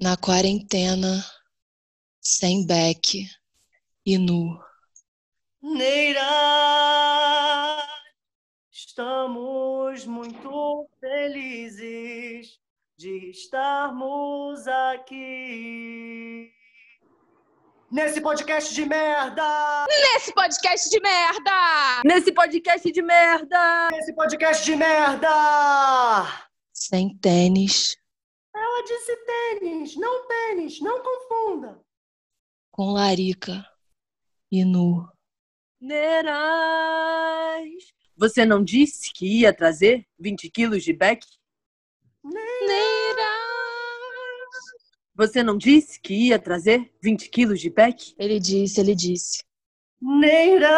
na quarentena, sem beck e nu. Neira, estamos muito felizes de estarmos aqui. Nesse podcast de merda! Nesse podcast de merda! Nesse podcast de merda! Nesse podcast de merda! Sem tênis. Ela disse tênis, não pênis, não confunda. Com larica e nu. Nerais. Você não disse que ia trazer 20 quilos de beck? Neira! Você não disse que ia trazer 20 quilos de beck? Ele disse, ele disse. Neiras.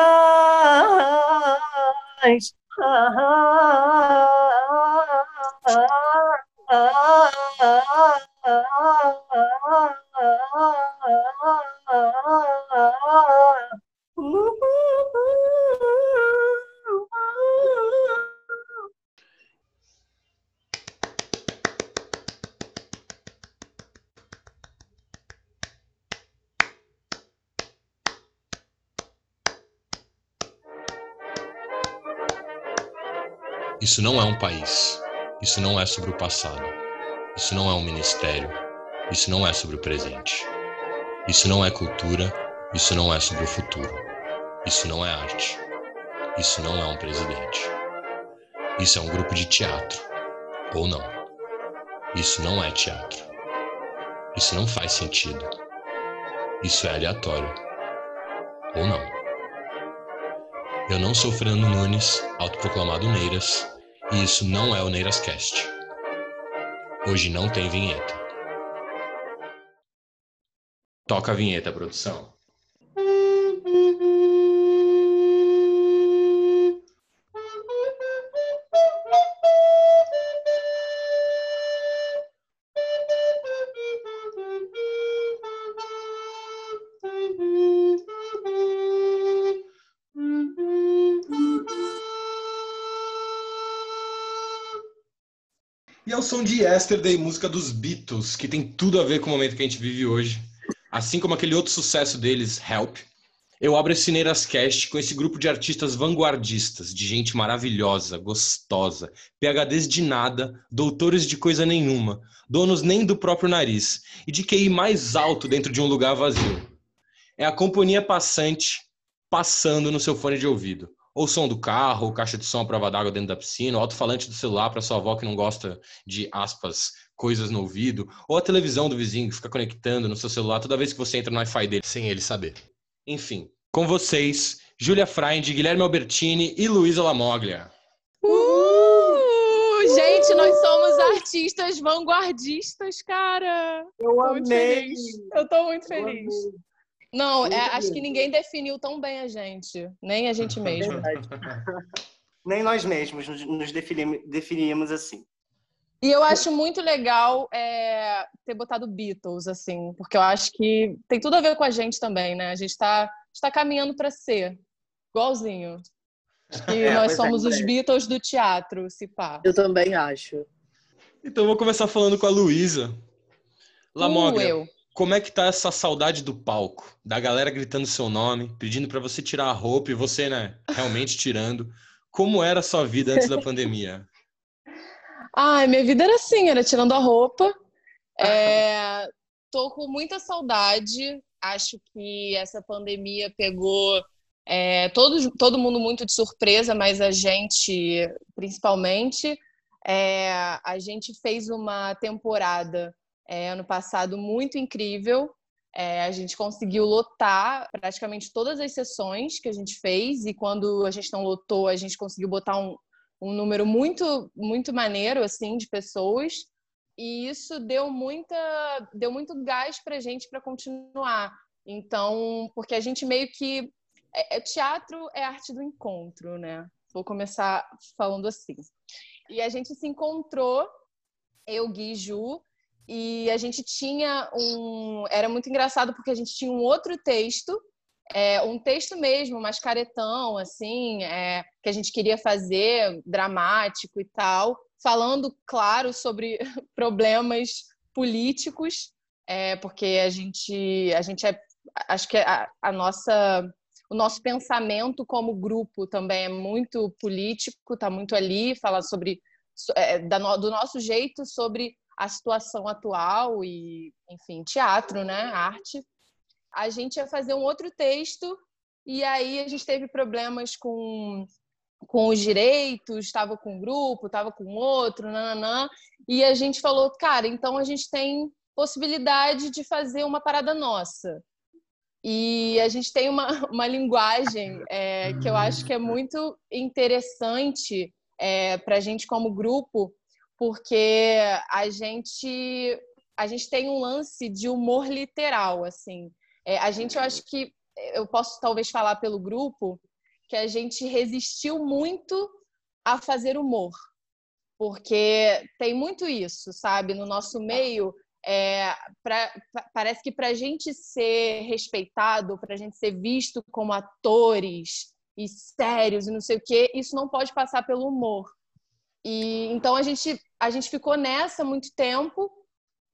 Isso não é um país. Isso não é sobre o passado. Isso não é um ministério. Isso não é sobre o presente. Isso não é cultura. Isso não é sobre o futuro. Isso não é arte. Isso não é um presidente. Isso é um grupo de teatro. Ou não. Isso não é teatro. Isso não faz sentido. Isso é aleatório. Ou não. Eu não sou Fernando Nunes, autoproclamado Neiras, e isso não é o Neirascast. Hoje não tem vinheta. Toca a vinheta, produção. Som de Yesterday, música dos Beatles, que tem tudo a ver com o momento que a gente vive hoje. Assim como aquele outro sucesso deles, Help. Eu abro esse Neirascast com esse grupo de artistas vanguardistas, de gente maravilhosa, gostosa, PHDs de nada, doutores de coisa nenhuma, donos nem do próprio nariz, e de QI mais alto dentro de um lugar vazio. É a companhia passante passando no seu fone de ouvido ou som do carro, ou caixa de som à prova d'água dentro da piscina, ou alto-falante do celular para sua avó que não gosta de aspas, coisas no ouvido, ou a televisão do vizinho que fica conectando no seu celular toda vez que você entra no Wi-Fi dele sem ele saber. Enfim, com vocês, Júlia Freund, Guilherme Albertini e Luísa Lamoglia. Uh! Gente, nós somos artistas vanguardistas, cara. Eu Tô amei. Eu tô muito Eu feliz. Não, é, acho que ninguém definiu tão bem a gente, nem a gente mesmo. Verdade. Nem nós mesmos nos, nos definim- definíamos assim. E eu acho muito legal é, ter botado Beatles, assim, porque eu acho que tem tudo a ver com a gente também, né? A gente tá, está caminhando para ser igualzinho. Acho que É, nós é, somos os é. Beatles do teatro, se pá. Eu também acho. Então eu vou começar falando com a Luísa. Lamoglia, Uh, eu. Como é que tá essa saudade do palco? Da galera gritando seu nome, pedindo para você tirar a roupa e você, né, realmente tirando. Como era a sua vida antes da pandemia? Ai, minha vida era assim, era tirando a roupa. É, tô com muita saudade. Acho que essa pandemia pegou é, todo, todo mundo muito de surpresa, mas a gente, principalmente, É, a gente fez uma temporada é, ano passado muito incrível. É, a gente conseguiu lotar praticamente todas as sessões que a gente fez, e quando a gente não lotou, a gente conseguiu botar um, um número muito, muito maneiro assim de pessoas. E isso deu muita, deu muito gás para a gente para continuar. Então, porque a gente meio que é, é- teatro é arte do encontro, né? Vou começar falando assim. E a gente se encontrou, eu, Gui Ju, e a gente tinha um. Era muito engraçado porque a gente tinha um outro texto, é, um texto mesmo, mais caretão, assim, é, que a gente queria fazer, dramático e tal, falando, claro, sobre problemas políticos, é, porque a gente, a gente é, acho que a, a nossa o nosso pensamento como grupo também é muito político, está muito ali, fala sobre é, do nosso jeito sobre a situação atual e, enfim, teatro, né, arte. A gente ia fazer um outro texto e aí a gente teve problemas com com os direitos, estava com um grupo, estava com outro, nananã, e a gente falou, cara, então a gente tem possibilidade de fazer uma parada nossa. E a gente tem uma, uma linguagem é, que eu acho que é muito interessante é, para a gente como grupo, porque a gente a gente tem um lance de humor literal, assim. É, a gente, eu acho que eu posso talvez falar pelo grupo que a gente resistiu muito a fazer humor, porque tem muito isso, sabe? No nosso meio, é, pra, parece que para a gente ser respeitado, para a gente ser visto como atores e sérios e não sei o quê, isso não pode passar pelo humor. E então a gente a gente ficou nessa muito tempo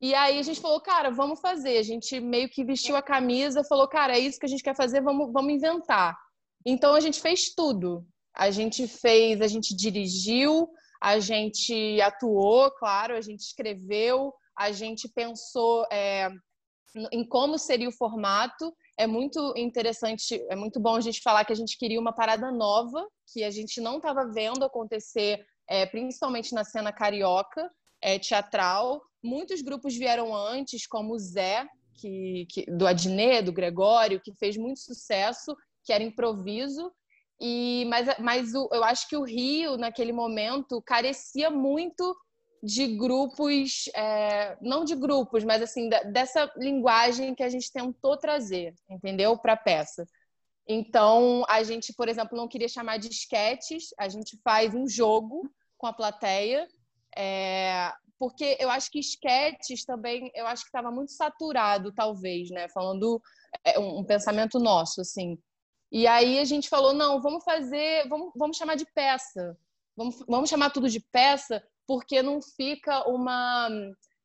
e aí a gente falou, cara, vamos fazer. A gente meio que vestiu a camisa, falou, cara, é isso que a gente quer fazer, vamos vamos inventar. Então a gente fez tudo. A gente fez, a gente dirigiu, a gente atuou, claro, a gente escreveu, a gente pensou é, em como seria o formato. É muito interessante, é muito bom a gente falar que a gente queria uma parada nova, que a gente não estava vendo acontecer, é, principalmente na cena carioca, é, teatral. Muitos grupos vieram antes, como o Zé, que, que, do Adnê, do Gregório, que fez muito sucesso, que era improviso. E, mas mas o, eu acho que o Rio, naquele momento, carecia muito de grupos, é, não de grupos, mas assim, da, dessa linguagem que a gente tentou trazer, entendeu? Para a peça. Então, a gente, por exemplo, não queria chamar de esquetes, a gente faz um jogo com a plateia, é, porque eu acho que esquetes também, eu acho que estava muito saturado, talvez, né? Falando é, um, pensamento nosso, assim. E aí a gente falou, não, vamos fazer, vamos, vamos chamar de peça. Vamos, vamos chamar tudo de peça, porque não fica uma,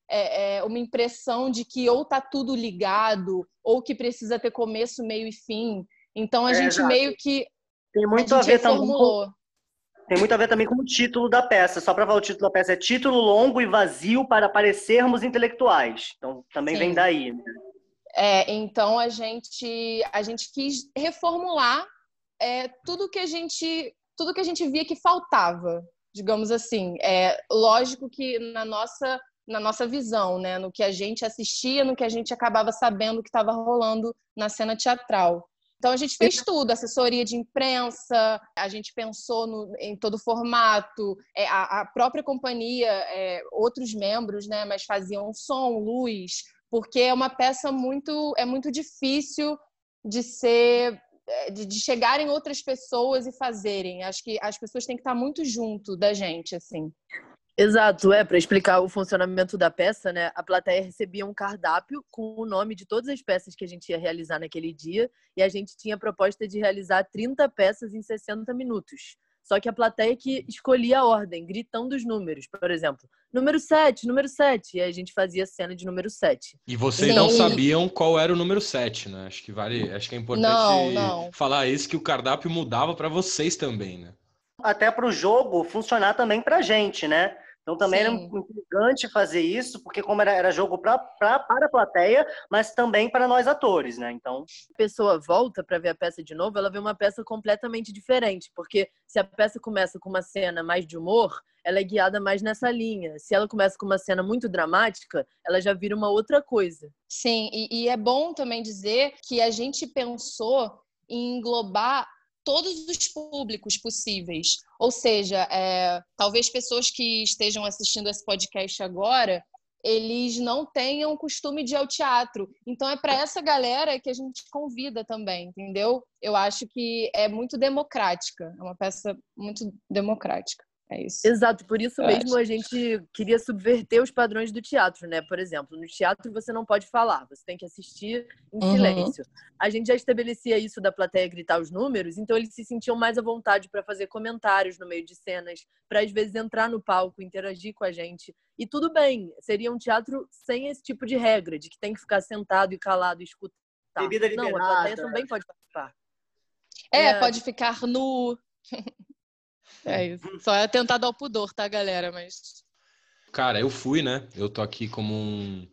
é, é, uma impressão de que ou tá tudo ligado, ou que precisa ter começo, meio e fim. Então a é, gente exato. meio que. Tem muito a, a ver também. Com, tem muito a ver também com o título da peça. Só para falar o título da peça, é título longo e vazio para parecermos intelectuais. Então também Sim. vem daí. Né? É, então a gente a gente quis reformular é, tudo que a gente tudo que a gente via que faltava digamos assim. É lógico que na nossa na nossa visão, né, no que a gente assistia, no que a gente acabava sabendo que estava rolando na cena teatral. Então a gente fez tudo, assessoria de imprensa, a gente pensou no, em todo o formato, é, a, a, própria companhia, é, outros membros, né, mas faziam som, luz, porque é uma peça muito é muito difícil de ser é, de, de chegarem outras pessoas e fazerem. Acho que as pessoas têm que estar muito junto da gente, assim. Exato, é, para explicar o funcionamento da peça, né? A plateia recebia um cardápio com o nome de todas as peças que a gente ia realizar naquele dia, e a gente tinha a proposta de realizar 30 peças em 60 minutos. Só que a plateia que escolhia a ordem, gritando os números, por exemplo. Número 7, número 7. E aí a gente fazia a cena de número 7. E vocês Sim. não sabiam qual era o número 7, né? Acho que vale, acho que é importante não, não. falar isso que o cardápio mudava para vocês também, né? Até para o jogo funcionar também para a gente, né? Então também Sim. era importante fazer isso, porque como era, era jogo pra, pra, para a plateia, mas também para nós atores, né? Então. A pessoa volta para ver a peça de novo, ela vê uma peça completamente diferente, porque se a peça começa com uma cena mais de humor, ela é guiada mais nessa linha. Se ela começa com uma cena muito dramática, ela já vira uma outra coisa. Sim, e, e é bom também dizer que a gente pensou em englobar todos os públicos possíveis. Ou seja, é, talvez pessoas que estejam assistindo esse podcast agora, eles não tenham costume de ir ao teatro. Então é para essa galera que a gente convida também, entendeu? Eu acho que é muito democrática, é uma peça muito democrática. É isso. Exato, por isso eu mesmo acho. a gente queria subverter os padrões do teatro, né? Por exemplo, no teatro você não pode falar, você tem que assistir em uhum. silêncio. A gente já estabelecia isso da plateia gritar os números, então eles se sentiam mais à vontade para fazer comentários no meio de cenas, para às vezes entrar no palco, interagir com a gente. E tudo bem, seria um teatro sem esse tipo de regra, de que tem que ficar sentado e calado e escutar. Bebida Não, a liberada. plateia também pode participar. É, É. pode ficar nu. É isso. Só é atentado ao pudor, tá, galera? Mas. Cara, eu fui, né? Eu tô aqui como um.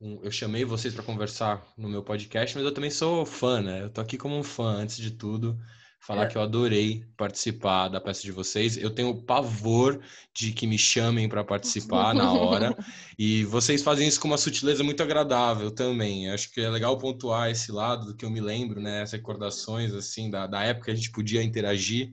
um- eu chamei vocês para conversar no meu podcast, mas eu também sou fã, né? Eu tô aqui como um fã, antes de tudo. Falar É. que eu adorei participar da peça de vocês. Eu tenho pavor de que me chamem para participar na hora. E vocês fazem isso com uma sutileza muito agradável também. Acho que é legal pontuar esse lado do que eu me lembro, né? Essas recordações, assim, da, da época que a gente podia interagir.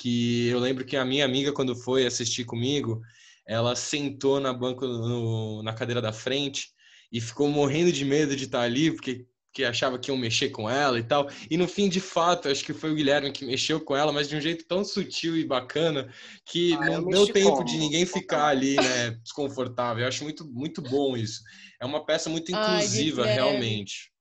Que eu lembro que a minha amiga, quando foi assistir comigo, ela sentou na banca, no- na cadeira da frente e ficou morrendo de medo de estar ali, porque que achava que iam mexer com ela e tal. E no fim, de fato, acho que foi o Guilherme que mexeu com ela, mas de um jeito tão sutil e bacana que Ah, não deu tempo como? de ninguém ficar ali, né, desconfortável. Eu acho muito, muito bom isso. É uma peça muito inclusiva, realmente.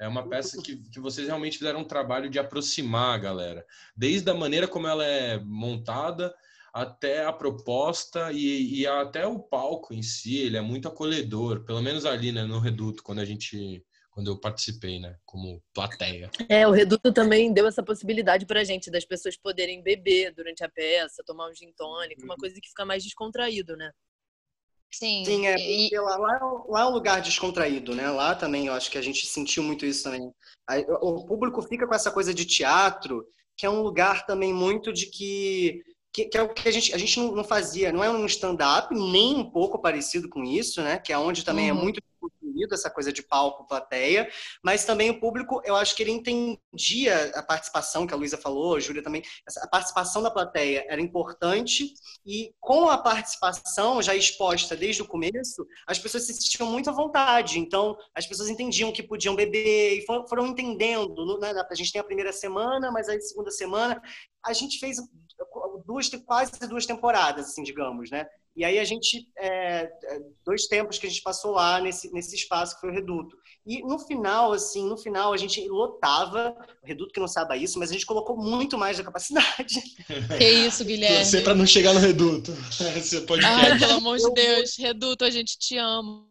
É uma peça que, que vocês realmente fizeram um trabalho de aproximar a galera. Desde a maneira como ela é montada, até a proposta e, e até o palco em si, ele é muito acolhedor. Pelo menos ali, né, no Reduto, quando a gente... Quando eu participei, né, como plateia. É, o Reduto também deu essa possibilidade pra gente, das pessoas poderem beber durante a peça, tomar um gin tônica, uma coisa que fica mais descontraído, né? Sim. Sim, é, E- lá, lá é um- lá é um lugar descontraído, né? Lá também eu acho que a gente sentiu muito isso também. O público fica com essa coisa de teatro, que é um lugar também muito de que. Que, que é o que a gente, a gente não, não fazia, não é um stand-up, nem um pouco parecido com isso, né? Que é onde também é Uhum. muito construído essa coisa de palco, plateia, mas também o público, eu acho que ele entendia a participação que a Luísa falou, a Júlia também, a participação da plateia era importante e com a participação já exposta desde o começo, as pessoas se sentiam muito à vontade. Então, as pessoas entendiam que podiam beber e foram, entendendo. né, A gente tem a primeira semana, mas aí segunda semana a gente fez duas, quase duas temporadas, assim, digamos, né? E aí a gente, é, é, dois tempos que a gente passou lá nesse, nesse espaço que foi o Reduto. E no final, assim, no final a gente lotava, o Reduto que não saiba isso, mas a gente colocou muito mais da capacidade. Que isso, Guilherme. Torcer para não chegar no Reduto. Esse podcast. Ai, pelo amor de Deus. Reduto, a gente te ama.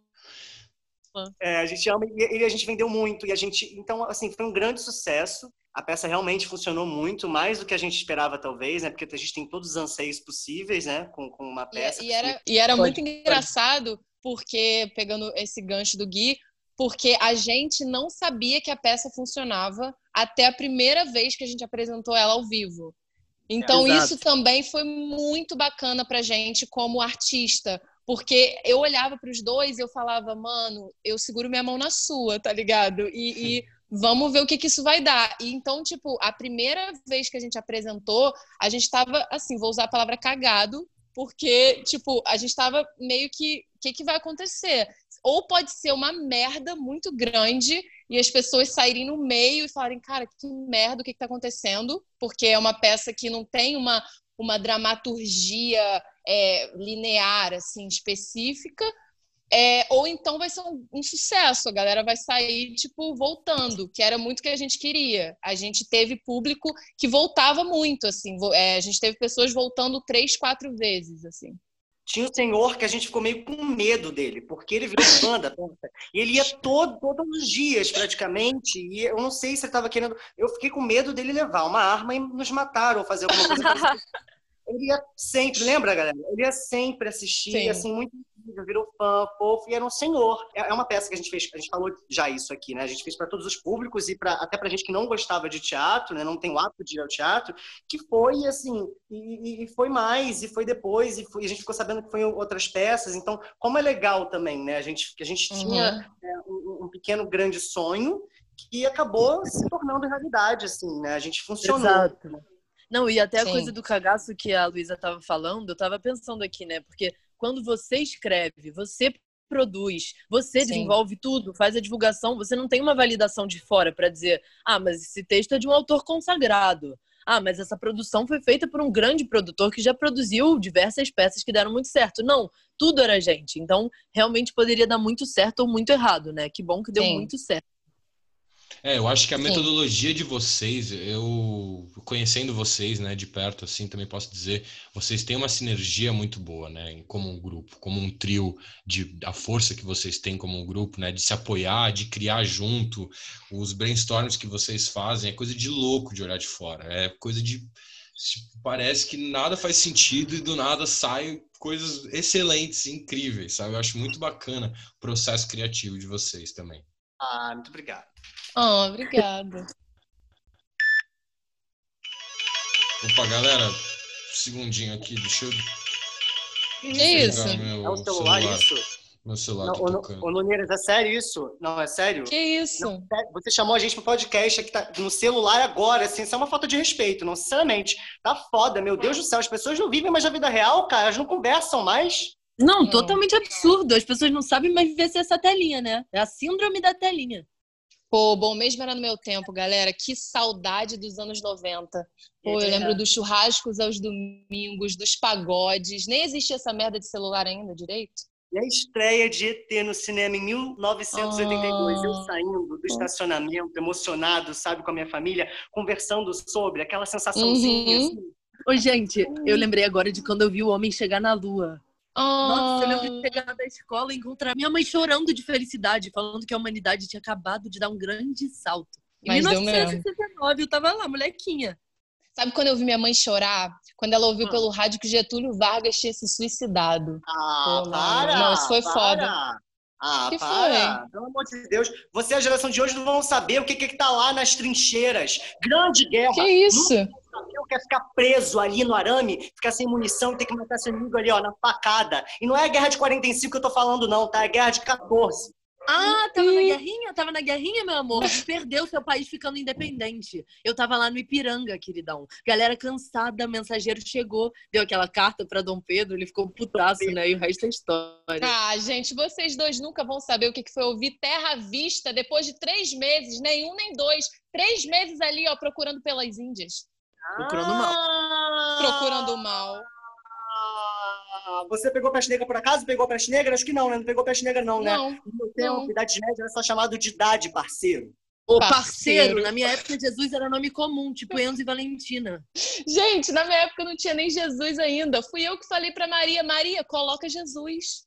É, a gente ama e e a gente vendeu muito. E a gente, então, assim, foi um grande sucesso. A peça realmente funcionou muito, mais do que a gente esperava, talvez, né? Porque a gente tem todos os anseios possíveis, né? Com, com uma E, peça. e era, e era Pode, muito engraçado, porque, pegando esse gancho do Gui, porque a gente não sabia que a peça funcionava até a primeira vez que a gente apresentou ela ao vivo. Então, Exato. isso também foi muito bacana pra gente como artista. Porque eu olhava para os dois e eu falava, mano, eu seguro minha mão na sua, tá ligado? E, e vamos ver o que, que isso vai dar. E então, tipo, a primeira vez que a gente apresentou, a gente tava, assim, vou usar a palavra cagado, porque, tipo, a gente tava meio que, o que, que vai acontecer? Ou pode ser uma merda muito grande e as pessoas saírem no meio e falarem, cara, que merda, o que, que tá acontecendo? Porque é uma peça que não tem uma, uma dramaturgia é, linear, assim, específica. É, ou então vai ser um, um sucesso, a galera vai sair, tipo, voltando, que era muito o que a gente queria. A gente teve público que voltava muito, assim, é, a gente teve pessoas voltando três, quatro vezes, assim. Tinha um senhor que a gente ficou meio com medo dele, porque ele virou fã da peça. E ele ia todo, todos os dias, praticamente. E eu não sei se ele estava querendo. Eu fiquei com medo dele levar uma arma e nos matar ou fazer alguma coisa. Ele ia sempre, lembra, galera? Ele ia sempre assistir, Sim. assim, muito incrível, virou fã, fofo, e era um senhor. É é uma peça que a gente fez, a gente falou já isso aqui, né? A gente fez para todos os públicos e pra, até pra gente que não gostava de teatro, né? Não tem o hábito de ir ao teatro, que foi, assim, e, e- foi mais, e foi depois, e, foi- e a gente ficou sabendo que foi em outras peças. Então, como é legal também, né? A gente, que a gente tinha é, um, um pequeno grande sonho que acabou se tornando realidade, assim, né? A gente funcionou. Exato. Não, e até a Sim. coisa do cagaço que a Luísa estava falando, eu estava pensando aqui, né? Porque quando você escreve, você produz, você Sim. desenvolve tudo, faz a divulgação, você não tem uma validação de fora para dizer, ah, mas esse texto é de um autor consagrado. Ah, mas essa produção foi feita por um grande produtor que já produziu diversas peças que deram muito certo. Não, tudo era gente. Então, realmente poderia dar muito certo ou muito errado, né? Que bom que deu Sim. muito certo. É, eu acho que a Sim. metodologia de vocês, eu conhecendo vocês, né, de perto, assim, também posso dizer, vocês têm uma sinergia muito boa, né, como um grupo, como um trio, de a força que vocês têm como um grupo, né, de se apoiar, de criar junto, os brainstorms que vocês fazem, é coisa de louco de olhar de fora, é coisa de tipo, parece que nada faz sentido e do nada saem coisas excelentes, incríveis, sabe? Eu acho muito bacana o processo criativo de vocês também. Ah, muito obrigado. Oh, obrigada. Opa, galera, um segundinho aqui, deixa eu Que isso? pegar meu É o celular, isso? Meu celular Não, tá ô, tocando. ô, Nuneiras, é sério isso? Não, é sério? Que isso? Não, é- Você chamou a gente pro podcast aqui tá no celular agora, assim, isso é uma falta de respeito, não, sinceramente. Tá foda, meu Deus do céu, as pessoas não vivem mais a vida real, cara, elas não conversam mais. Não, Não. totalmente absurdo. As pessoas não sabem mais viver sem essa telinha, né? É a síndrome da telinha. Pô, bom mesmo era no meu tempo, galera. Que saudade dos anos 90. Pô, eu É. lembro dos churrascos aos domingos, dos pagodes. Nem existia essa merda de celular ainda direito. E a estreia de ET no cinema em 1982, eu Ah. saindo do estacionamento, emocionado, sabe, com a minha família, conversando sobre aquela sensaçãozinha, Uhum. assim. Ô, gente, eu lembrei agora de quando eu vi o homem chegar na lua. Nossa, eu lembro de Ah, chegar da escola e encontrar minha mãe chorando de felicidade, falando que a humanidade tinha acabado de dar um grande salto. Em Mas deu 1969, eu tava lá, molequinha. Sabe quando eu vi minha mãe chorar? Quando ela ouviu Ah. pelo rádio que Getúlio Vargas tinha se suicidado. Ah, Pô, para! não, isso foi para. foda. Ah, Que para! Pelo amor de Deus. Você, a geração de hoje, não vão saber o que, que tá lá nas trincheiras. Grande guerra. Que isso? saber o que é ficar preso ali no arame, ficar sem munição e ter que matar seu inimigo ali, ó, na facada. E não é a guerra de 45 que eu tô falando, não, tá? É a guerra de 14. Ah, tava na guerrinha? Tava na guerrinha, meu amor. Perdeu seu país ficando independente. Eu tava lá no Ipiranga, queridão. Galera cansada, mensageiro chegou, deu aquela carta pra Dom Pedro, ele ficou putaço, né? E o resto é história. Ah, gente, vocês dois nunca vão saber o que que foi ouvir Terra à Vista depois de três meses, nem um nem dois. Três meses ali, ó, procurando pelas Índias. Procurando mal. Ah! Procurando o mal. Ah, Você pegou peste negra por acaso? Pegou peste negra? Acho que não, né? Não pegou peste negra, não, né? Não, No meu tempo, não. idade média era só chamado de idade, parceiro. Ô, Parceiro. parceiro, na minha época, Jesus era nome comum, tipo Enzo e Valentina. Gente, na minha época não tinha nem Jesus ainda. Fui eu que falei pra Maria, Maria, coloca Jesus.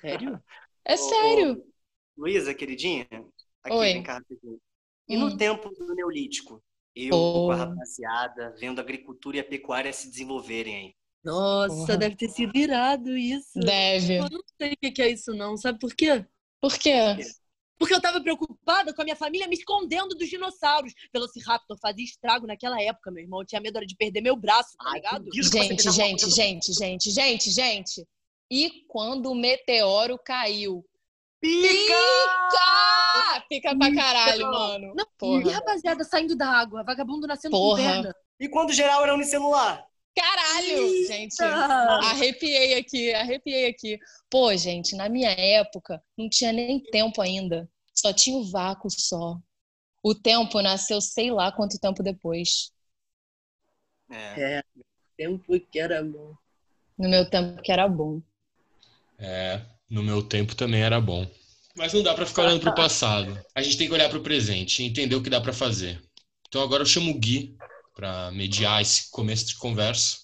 Sério? É Ô, sério. Luísa, queridinha, aqui, Oi. vem cá rapidinho. E no Hum. tempo do Neolítico? Eu, Pô. com a rapaziada, vendo a agricultura e a pecuária se desenvolverem aí. Nossa, Porra. deve ter sido irado isso. Deve. Eu não sei o que é isso, não. Sabe por quê? Por quê? Porque eu tava preocupada com a minha família me escondendo dos dinossauros. Velociraptor fazia estrago naquela época, meu irmão. Eu tinha medo era de perder meu braço, tá Ai, ligado? você Gente, a gente, gente, gente, gente, gente. E quando o meteoro caiu? Pica! Pica! Pica pra caralho, mano. Não, Porra. E rapaziada saindo da água, vagabundo nascendo Porra. com perna. E quando geral era unicelular? Caralho, gente. Ah, Arrepiei aqui, arrepiei aqui. Pô, gente, na minha época não tinha nem tempo ainda. Só tinha o vácuo só. O tempo nasceu sei lá quanto tempo depois. É. É, tempo que era bom. No meu tempo que era bom. É, no meu tempo também era bom. Mas não dá pra ficar olhando pro passado. A gente tem que olhar pro presente e entender o que dá pra fazer. Então agora eu chamo o Gui pra mediar esse começo de conversa.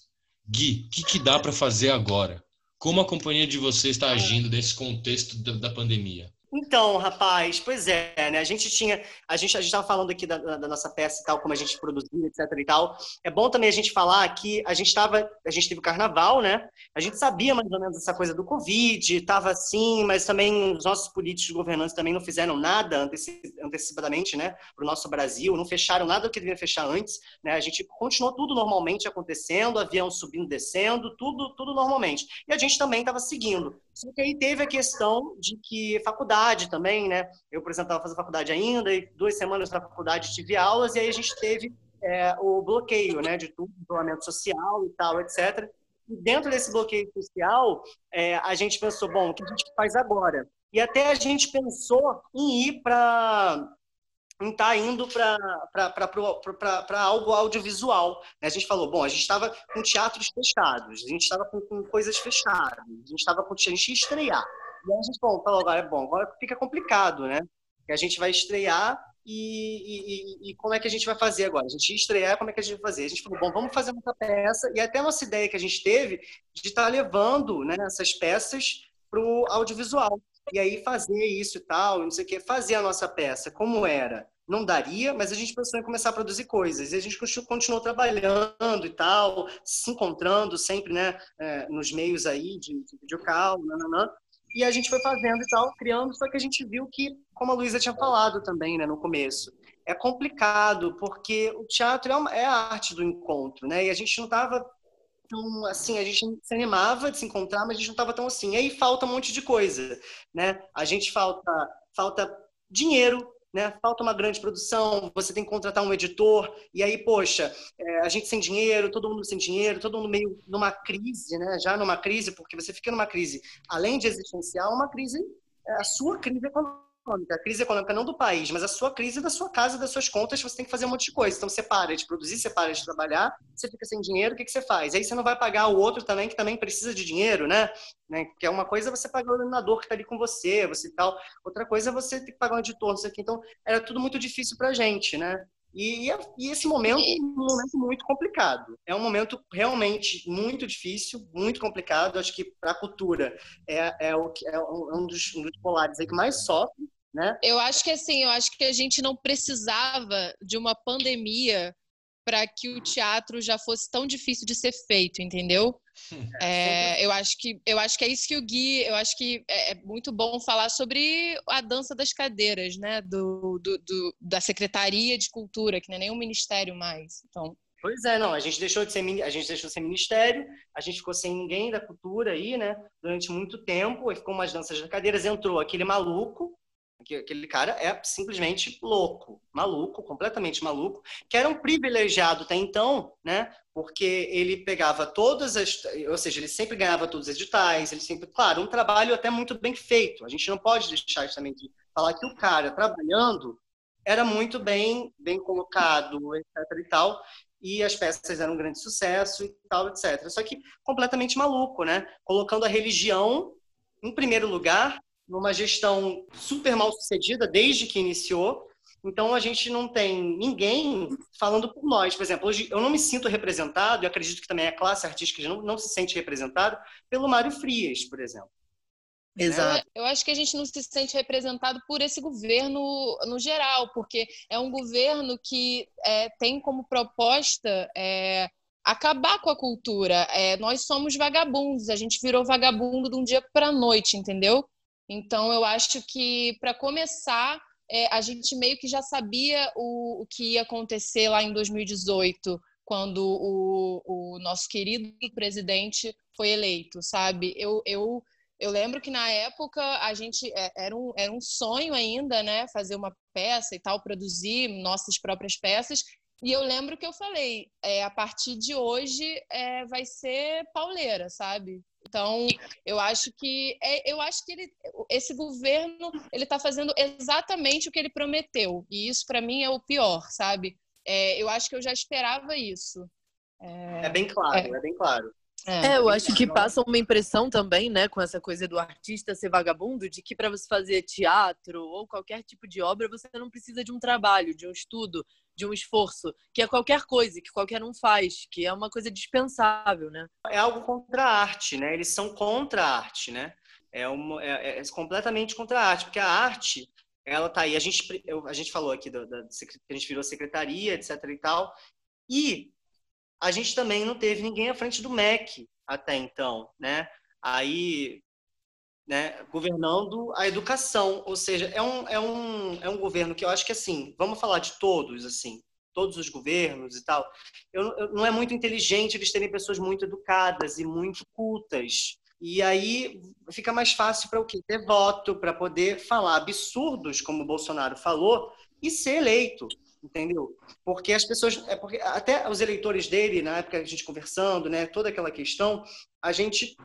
Gui, o que, que dá pra fazer agora? Como a companhia de vocês está agindo nesse contexto da, da pandemia? Então, rapaz, pois é, né? A gente tinha, a gente a estava falando aqui da, da- nossa peça e tal, como a gente produziu, etc e tal. É bom também a gente falar que a gente estava, a gente teve o carnaval, né? A gente sabia mais ou menos essa coisa do Covid, estava assim, mas também os nossos políticos governantes também não fizeram nada anteci- antecipadamente, né? Para o nosso Brasil, não fecharam nada do que devia fechar antes, né? A gente continuou tudo normalmente acontecendo, avião subindo, descendo, tudo, tudo normalmente. E a gente também estava seguindo. Só que aí teve a questão de que faculdade também, né? Eu, por exemplo, estava fazendo faculdade ainda, e duas semanas na faculdade tive aulas, e aí a gente teve é, o bloqueio, né? De tudo, isolamento social e tal, etc. E dentro desse bloqueio social, é, a gente pensou, bom, o que a gente faz agora? E até a gente pensou em ir para em estar indo para algo audiovisual. né? A gente falou, bom, a gente estava com teatros fechados, a gente estava com, com coisas fechadas, a gente estava com a gente ia estrear. E a gente bom, falou, agora é bom, agora fica complicado, né? Que a gente vai estrear e, e, e, como é que a gente vai fazer agora? A gente ia estrear, como é que a gente vai fazer? A gente falou, bom, vamos fazer uma peça, e até nossa ideia que a gente teve de estar levando né, essas peças para o audiovisual. E aí fazer isso e tal, não sei o quê, fazer a nossa peça como era. Não daria, mas a gente pensou em começar a produzir coisas. E a gente continuou trabalhando e tal, se encontrando sempre né, é, nos meios aí de, de videocall, nananã. E a gente foi fazendo e tal, criando, só que a gente viu que, como a Luísa tinha falado também, né, no começo, é complicado, porque o teatro é, uma, é a arte do encontro, né? E a gente não estava tão assim, a gente se animava de se encontrar, mas a gente não estava tão assim. E aí falta um monte de coisa, né? A gente falta falta dinheiro, né? Falta uma grande produção, você tem que contratar um editor, e aí, poxa, é, a gente sem dinheiro, todo mundo sem dinheiro, todo mundo meio numa crise, né? Já numa crise, porque você fica numa crise, além de existencial, uma crise, é, a sua crise econômica econômica, a crise econômica não do país, mas a sua crise da sua casa, das suas contas, você tem que fazer um monte de coisa. Então você para de produzir, você para de trabalhar, você fica sem dinheiro, o que, que você faz? Aí você não vai pagar o outro também, que também precisa de dinheiro, né? né? Que é uma coisa você pagar o iluminador que está ali com você, você tal. Outra coisa é você ter que pagar um editor, não sei o que. Então era tudo muito difícil pra gente, né? E, e, esse momento é um momento muito complicado. É um momento realmente muito difícil, muito complicado. Acho que para a cultura é, é, o, é um, dos, um dos polares aí que mais sofre, né? Eu acho que assim, eu acho que a gente não precisava de uma pandemia para que o teatro já fosse tão difícil de ser feito, entendeu? É, eu acho que eu acho que é isso que o Gui, eu acho que é, é muito bom falar sobre a dança das cadeiras, né? Do, do, do, da Secretaria de Cultura, que não é nem um ministério mais. Então. Pois é, não. A gente deixou de ser a gente deixou de ser ministério, a gente ficou sem ninguém da cultura aí, né? Durante muito tempo, e ficou umas danças das cadeiras, entrou aquele maluco Aquele cara é simplesmente louco, maluco, completamente maluco, que era um privilegiado até então, né? Porque ele pegava todas as. Ou seja, ele sempre ganhava todos os editais, ele sempre. Claro, um trabalho até muito bem feito. A gente não pode deixar também de falar que o cara trabalhando era muito bem, bem colocado, etc e tal e as peças eram um grande sucesso e tal, etc. Só que completamente maluco, né? Colocando a religião em primeiro lugar numa gestão super mal sucedida desde que iniciou. Então a gente não tem ninguém falando por nós. Por exemplo, hoje eu não me sinto representado, e acredito que também a classe artística não, não se sente representada pelo Mário Frias, por exemplo. Exato. Eu, eu acho que a gente não se sente representado por esse governo no geral, porque é um governo que é, tem como proposta é, acabar com a cultura. É, nós somos vagabundos, a gente virou vagabundo de um dia para a noite, entendeu? Então, eu acho que, para começar, é, a gente meio que já sabia o, o, que ia acontecer lá em 2018, quando o, o nosso querido presidente foi eleito, sabe? Eu, eu, eu lembro que na época a gente é, era um, era um sonho ainda, né? Fazer uma peça e tal, produzir nossas próprias peças. E eu lembro que eu falei, é, a partir de hoje é, vai ser pauleira, sabe? Então, eu acho que é, eu acho que ele, esse governo ele está fazendo exatamente o que ele prometeu. E isso para mim é o pior, sabe? É, eu acho que eu já esperava isso. É, é bem claro, é, é bem claro. É, é eu acho que passa uma impressão também, né, com essa coisa do artista ser vagabundo, de que para você fazer teatro ou qualquer tipo de obra, você não precisa de um trabalho, de um estudo, de um esforço, que é qualquer coisa, que qualquer um faz, que é uma coisa dispensável, né? É algo contra a arte, né? Eles são contra a arte, né? É, uma, é, é completamente contra a arte, porque a arte, ela tá aí. A gente, a gente falou aqui da, da, a gente virou secretaria, etc e tal, e a gente também não teve ninguém à frente do MEC até então, né? Aí né, governando a educação, ou seja, é um, é, um, é um governo que eu acho que, assim, vamos falar de todos, assim, todos os governos e tal, eu, eu, não é muito inteligente eles terem pessoas muito educadas e muito cultas, e aí fica mais fácil para o quê? Ter voto, para poder falar absurdos, como o Bolsonaro falou, e ser eleito, entendeu? Porque as pessoas, é porque até os eleitores dele, na época a gente conversando, né, toda aquela questão, a gente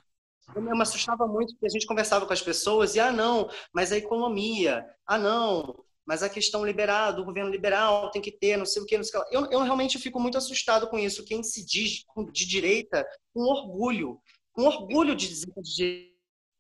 eu me assustava muito porque a gente conversava com as pessoas e, ah, não, mas a economia, ah, não, mas a questão liberal, do governo liberal tem que ter, não sei o que, não sei o que. Eu, eu realmente fico muito assustado com isso. Quem se diz de direita com orgulho, com orgulho de dizer que é de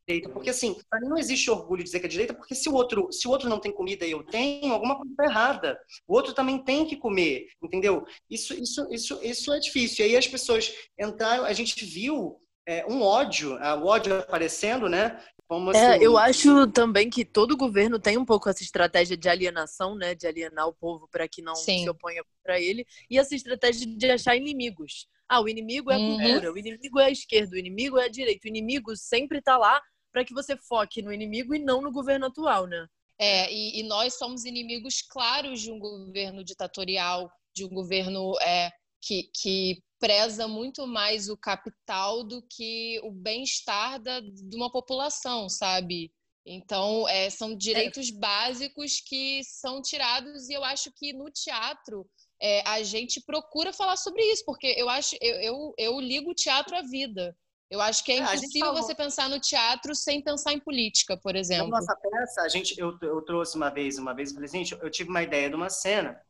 direita. Porque, assim, mim não existe orgulho de dizer que é direita, porque se o outro, se o outro não tem comida e eu tenho, alguma coisa está errada. O outro também tem que comer, entendeu? Isso, isso, isso, isso é difícil. E aí as pessoas entraram, a gente viu é, um ódio, o ódio aparecendo, né? Como é, assim... É, eu acho também que todo governo tem um pouco essa estratégia de alienação, né? De alienar o povo para que não Sim. se oponha para ele. E essa estratégia de achar inimigos. Ah, o inimigo é a uhum. cultura, uhum. o inimigo é a esquerda, o inimigo é a direita. O inimigo sempre está lá para que você foque no inimigo e não no governo atual, né? É, e, e, nós somos inimigos claros de um governo ditatorial, de um governo é, que, que preza muito mais o capital do que o bem-estar de uma população, sabe? Então, é, são direitos é. básicos que são tirados, e eu acho que no teatro é, a gente procura falar sobre isso, porque eu acho, eu, eu, eu ligo o teatro à vida. Eu acho que é, é impossível você pensar no teatro sem pensar em política, por exemplo. Na nossa peça, a gente, eu, eu trouxe uma vez, uma vez, eu falei, gente, eu tive uma ideia de uma cena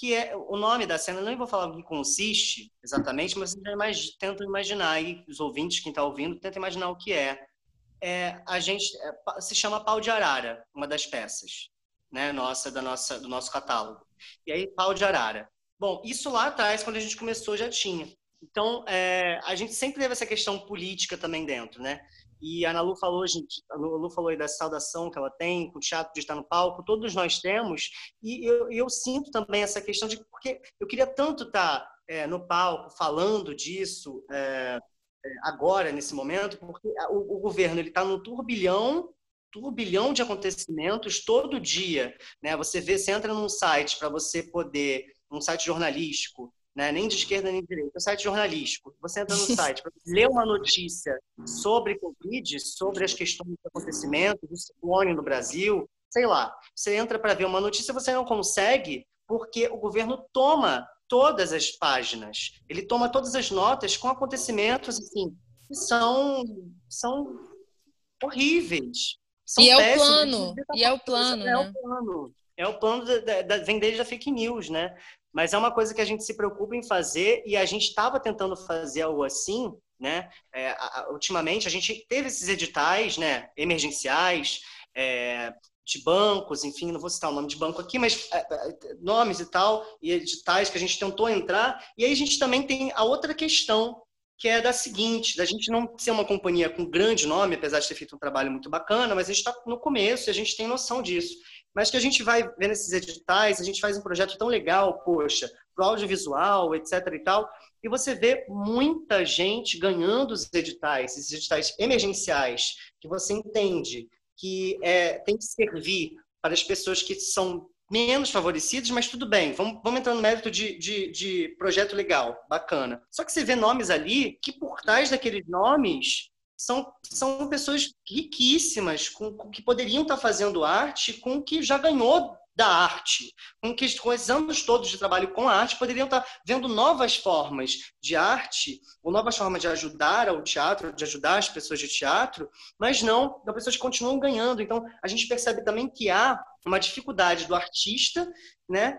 que é o nome da cena, não vou falar o que consiste exatamente, mas imag, tento imaginar aí, os ouvintes, quem está ouvindo, tenta imaginar o que é. é a gente é, se chama Pau de Arara, uma das peças, né, nossa, da nossa, do nosso catálogo. E aí, Pau de Arara. Bom, isso lá atrás, quando a gente começou, já tinha. Então, é, a gente sempre teve essa questão política também dentro, né? E a Ana Lu falou, gente, a Lu falou aí da saudação que ela tem, com o teatro de estar no palco, todos nós temos. E eu, eu sinto também essa questão de porque eu queria tanto estar é, no palco falando disso é, é agora nesse momento, porque o, o governo ele está num turbilhão turbilhão de acontecimentos todo dia, né? Você vê, você entra num site para você poder, um site jornalístico, né? nem de esquerda nem de direita, é um site jornalístico. Você entra no site para ler uma notícia sobre Covid, sobre as questões de acontecimento, do ciclone no Brasil, sei lá. Você entra para ver uma notícia, você não consegue, porque o governo toma todas as páginas. Ele toma todas as notas com acontecimentos assim, que são, são horríveis. São e, é o plano, e é o plano. É o plano. É o plano da, da, vem desde a fake news, né? Mas é uma coisa que a gente se preocupa em fazer e a gente estava tentando fazer algo assim, né? É, a, ultimamente a gente teve esses editais, né? Emergenciais, é, de bancos, enfim, não vou citar o nome de banco aqui, mas é, é, nomes e tal, e editais que a gente tentou entrar. E aí a gente também tem a outra questão, que é da seguinte, da gente não ser uma companhia com grande nome, apesar de ter feito um trabalho muito bacana, mas a gente está no começo e a gente tem noção disso mas que a gente vai vendo esses editais, a gente faz um projeto tão legal, poxa, pro audiovisual, etc e tal, e você vê muita gente ganhando os editais, esses editais emergenciais, que você entende que é, tem que servir para as pessoas que são menos favorecidas, mas tudo bem, vamos, vamos entrar no mérito de, de, de projeto legal, bacana. Só que você vê nomes ali que por trás daqueles nomes são, são pessoas riquíssimas, com, com, que poderiam estar fazendo arte com o que já ganhou da arte, com que com esses anos todos de trabalho com a arte, poderiam estar vendo novas formas de arte, ou novas formas de ajudar ao teatro, de ajudar as pessoas de teatro, mas não, as pessoas continuam ganhando. Então, a gente percebe também que há uma dificuldade do artista, né?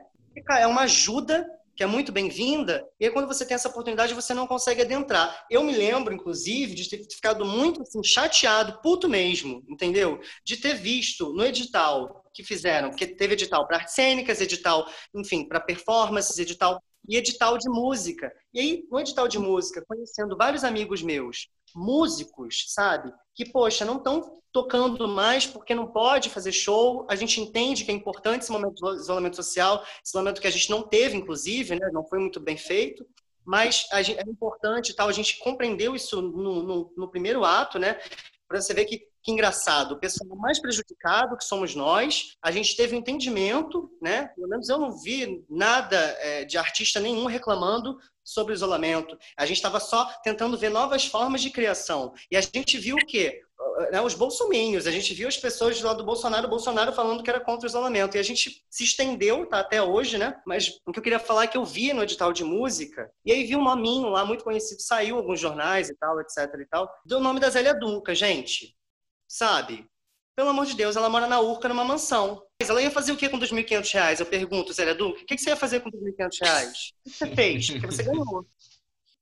É uma ajuda que é muito bem-vinda, e aí quando você tem essa oportunidade, você não consegue adentrar. Eu me lembro, inclusive, de ter ficado muito assim, chateado, puto mesmo, entendeu? De ter visto no edital que fizeram, porque teve edital para artes cênicas, edital, enfim, para performances, edital e edital de música. E aí, no edital de música, conhecendo vários amigos meus, músicos, sabe? Que, poxa, não estão tocando mais porque não pode fazer show. A gente entende que é importante esse momento de isolamento social, esse momento que a gente não teve, inclusive, né? não foi muito bem feito. Mas gente, é importante, tal, a gente compreendeu isso no, no, no primeiro ato, né? Para você ver que, que engraçado, o pessoal mais prejudicado, que somos nós, a gente teve um entendimento, né? Pelo menos eu não vi nada é, de artista nenhum reclamando sobre o isolamento. A gente estava só tentando ver novas formas de criação. E a gente viu o quê? Né, os bolsominhos, a gente viu as pessoas do lado do Bolsonaro, Bolsonaro falando que era contra o isolamento. E a gente se estendeu, tá, até hoje, né? Mas o que eu queria falar é que eu vi no edital de música, e aí vi um nominho lá muito conhecido, saiu alguns jornais e tal, etc e tal, do nome da Zélia Dunca, gente. Sabe? Pelo amor de Deus, ela mora na Urca, numa mansão. Ela ia fazer o que com 2.500 reais? Eu pergunto, Zélia Duque, o que você ia fazer com 2.500 reais? O que você fez? Porque você ganhou.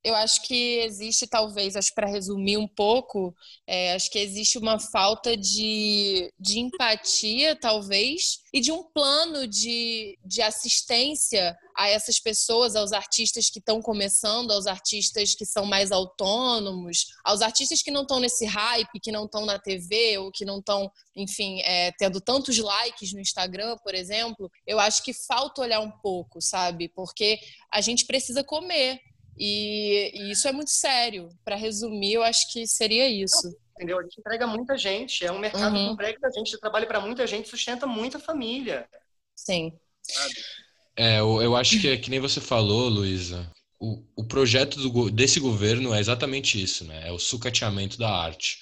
Eu acho que existe, talvez, acho para resumir um pouco, é, acho que existe uma falta de, de empatia, talvez, e de um plano de, de assistência a essas pessoas, aos artistas que estão começando, aos artistas que são mais autônomos, aos artistas que não estão nesse hype, que não estão na TV ou que não estão, enfim, é, tendo tantos likes no Instagram, por exemplo. Eu acho que falta olhar um pouco, sabe? Porque a gente precisa comer. E, e isso é muito sério. Para resumir, eu acho que seria isso. Entendeu? A gente entrega muita gente, é um mercado Uhum. que emprega muita gente, trabalha para muita gente, sustenta muita família. Sim. Sabe? É, eu, eu acho que é que nem você falou, Luísa. O, o projeto do desse governo é exatamente isso, né? É o sucateamento da arte.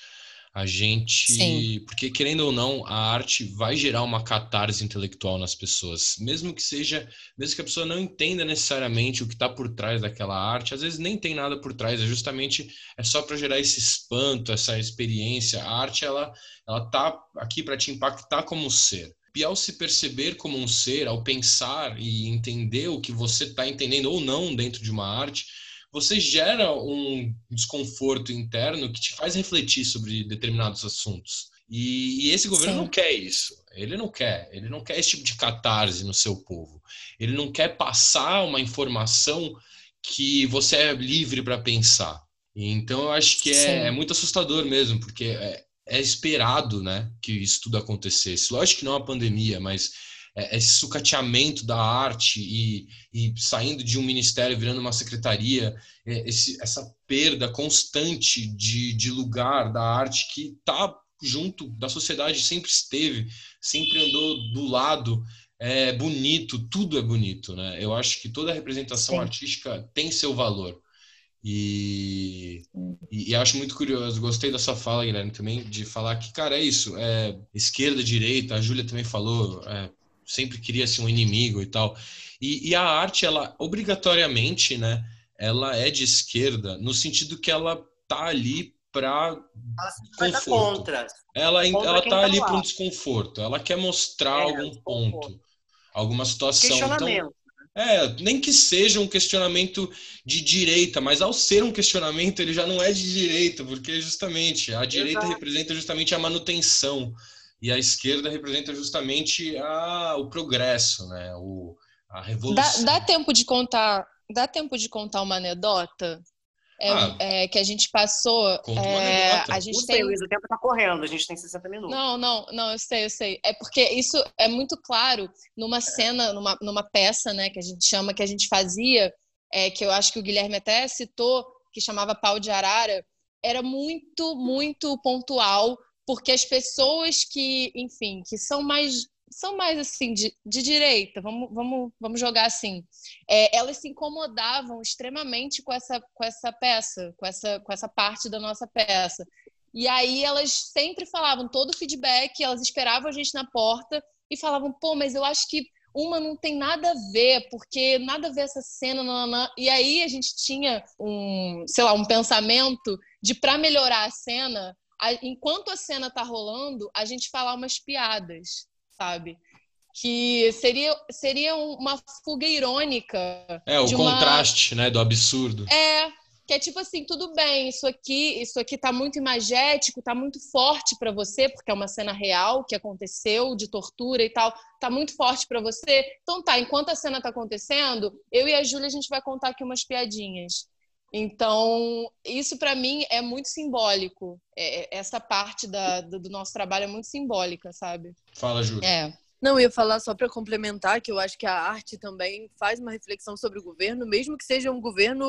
A gente. Sim. Porque, querendo ou não, a arte vai gerar uma catarse intelectual nas pessoas. Mesmo que seja. Mesmo que a pessoa não entenda necessariamente o que está por trás daquela arte, às vezes nem tem nada por trás, é justamente. É só para gerar esse espanto, essa experiência. A arte, ela, ela tá aqui para te impactar como ser. E ao se perceber como um ser, ao pensar e entender o que você está entendendo ou não dentro de uma arte, você gera um desconforto interno que te faz refletir sobre determinados assuntos. E, esse governo Sim. não quer isso. Ele não quer. Ele não quer esse tipo de catarse no seu povo. Ele não quer passar uma informação que você é livre para pensar. Então eu acho que é, é muito assustador mesmo, porque é, é esperado, né, que isso tudo acontecesse. Lógico que não a pandemia, mas é, esse sucateamento da arte e, e saindo de um ministério virando uma secretaria, é, esse, essa perda constante de, de lugar da arte que está junto da sociedade, sempre esteve, sempre andou do lado. É bonito, tudo é bonito, né? Eu acho que toda representação Sim. artística tem seu valor. E, e, e acho muito curioso, gostei da sua fala, Guilherme, também, de falar que, cara, é isso, é esquerda, direita, a Júlia também falou, é, sempre queria ser um inimigo e tal. E, e a arte, ela, obrigatoriamente, né, ela é de esquerda, no sentido que ela tá ali para Conforto. contra. ela, Contra ela tá tá ali para um desconforto, ela quer mostrar É, algum desconforto. ponto, alguma situação. Então, Questionamento. é, nem que seja um questionamento de direita, mas ao ser um questionamento, ele já não é de direita, porque justamente a direita Exato. representa justamente a manutenção e a esquerda representa justamente a, o progresso, né? O, a Dá, revolução. dá tempo de contar, dá tempo de contar uma anedota? É, Ah. é, que a gente passou. Conta uma é, anedota. a Não gente sei, tem. Luiz, o tempo tá correndo, a gente tem 60 minutos. Não, não, não, eu sei, eu sei. É porque isso é muito claro numa cena, numa, numa peça, né, que a gente chama, que a gente fazia, é, que eu acho que o Guilherme até citou, que chamava Pau de Arara, era muito, muito pontual, porque as pessoas que, enfim, que são mais são mais assim de, de direita, vamos, vamos, vamos jogar assim. É, elas se incomodavam extremamente com essa, com essa peça, com essa, com essa parte da nossa peça. E aí elas sempre falavam todo o feedback, elas esperavam a gente na porta e falavam, pô, mas eu acho que uma não tem nada a ver, porque nada a ver essa cena, e aí a gente tinha um, sei lá, um pensamento de para melhorar a cena, a- enquanto a cena tá rolando, a gente falar umas piadas, sabe? Que seria, seria uma fuga irônica É, o de uma- contraste, né, do absurdo. é, que é tipo assim, tudo bem, isso aqui, isso aqui tá muito imagético, tá muito forte pra você, porque é uma cena real que aconteceu de tortura e tal, tá muito forte pra você. Então tá, enquanto a cena tá acontecendo, eu e a Júlia a gente vai contar aqui umas piadinhas. Então, isso pra mim é muito simbólico. É- é- essa parte da- do, do nosso trabalho é muito simbólica, sabe? Fala, Júlia. É. Não, eu ia falar só para complementar que eu acho que a arte também faz uma reflexão sobre o governo, mesmo que seja um governo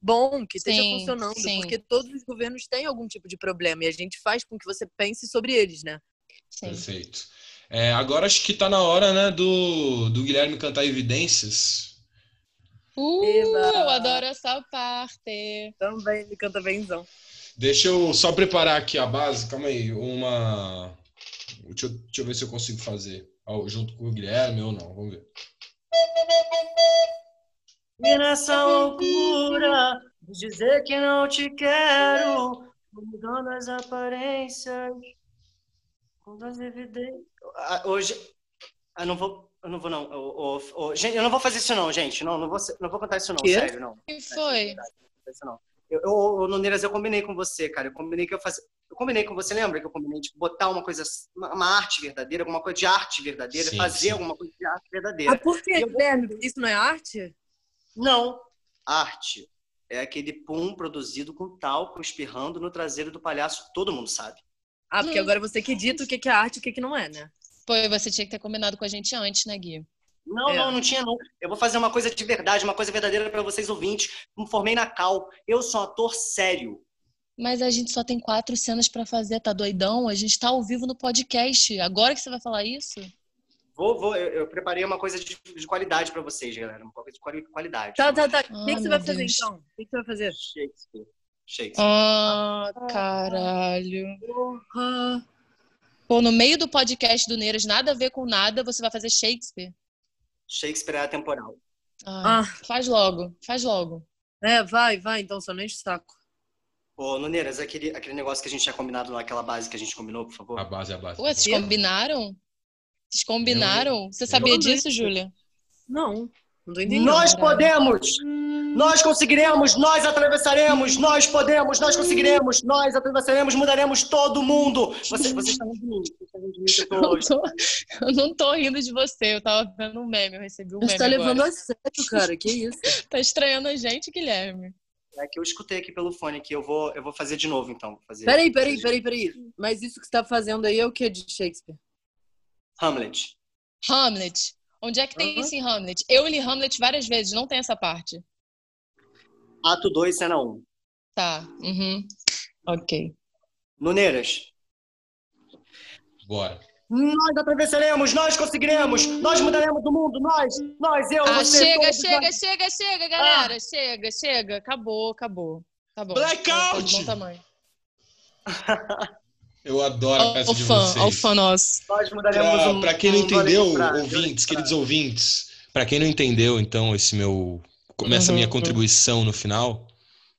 bom, que esteja Sim, funcionando, sim. porque todos os governos têm algum tipo de problema e a gente faz com que você pense sobre eles, né? Sim. Perfeito. É, agora acho que tá na hora, né, do, do Guilherme cantar evidências. Uh, Eba! eu adoro essa parte. Também ele canta benzão. Deixa eu só preparar aqui a base, calma aí, uma... Deixa eu, deixa eu ver se eu consigo fazer ao- junto com o Guilherme ou não, vamos ver. E nessa loucura de dizer que não te quero, mudando as aparências, com as evidências. Ah, Hoje, eu não vou, eu não vou não. Ô, ô, gente, eu não vou fazer isso não, gente. Não, não vou, não vou contar isso não, Quê? sério, não. O que foi? Não vou faz isso não. Eu, eu, Noneiras, eu combinei com você, cara. Eu combinei que eu fazia. Eu combinei com você, lembra que eu combinei de botar uma coisa, uma, uma arte verdadeira, alguma coisa de arte verdadeira, sim, fazer sim. alguma coisa de arte verdadeira. Ah, por que, Guilherme? Isso não é arte? Não. Arte é aquele pum produzido com talco espirrando no traseiro do palhaço, todo mundo sabe. Ah, porque hum. agora você que dita o que é arte e o que não é, né? Pô, você tinha que ter combinado com a gente antes, né, Gui? Não, é. não, não tinha não. Eu vou fazer uma coisa de verdade, uma coisa verdadeira para vocês ouvintes. Me formei na Cal. Eu sou um ator sério. Mas a gente só tem quatro cenas para fazer, tá doidão? A gente tá ao vivo no podcast. Agora que você vai falar isso? Vou, vou. Eu, eu preparei uma coisa de, de qualidade para vocês, galera. Uma coisa de qualidade. Tá, tá, tá. O que, que você vai Deus. fazer então? O que, que você vai fazer? Shakespeare. Shakespeare. Ah, caralho. Porra. Pô, no meio do podcast do Neiras, nada a ver com nada, você vai fazer Shakespeare? Shakespeare é atemporal. Ah, ah. Faz logo, faz logo. É, vai, vai, então, só não enche o saco. Ô, Noneiras, aquele, aquele negócio que a gente tinha combinado naquela base que a gente combinou, por favor. A base, a base. Ué, vocês combinaram? Vocês combinaram? Você sabia disso, Júlia? Não. Nós podemos! Nós conseguiremos, nós atravessaremos, nós podemos, nós conseguiremos, nós atravessaremos, mudaremos todo mundo. Você, você está rindo de mim. Você está rindo de mim eu, tô, eu não tô rindo de você, eu tava vendo um meme, eu recebi um meme. Você tá levando a sério, cara, que isso? tá estranhando a gente, Guilherme. É que eu escutei aqui pelo fone que eu vou, eu vou fazer de novo, então. Vou fazer... Peraí, peraí, peraí, peraí. Mas isso que você tá fazendo aí é o que de Shakespeare? Hamlet. Hamlet. Onde é que tem uhum. isso em Hamlet? Eu li Hamlet várias vezes, não tem essa parte. Ato 2, cena 1. Um. Tá. Uhum. Ok. Nuneiras. Bora. Nós atravessaremos, nós conseguiremos, nós mudaremos o mundo, nós, nós, eu, ah, você. Chega, chega, nós... chega, chega, galera. Ah. Chega, chega. Acabou, acabou. Tá bom. Blackout! Tá bom tamanho. Eu adoro a peça o de fã, vocês. O fã nosso. Nós mudaremos pra, um, pra quem não entendeu, ouvintes, queridos ouvintes, pra quem não entendeu, então, esse meu começa a minha uhum. contribuição no final.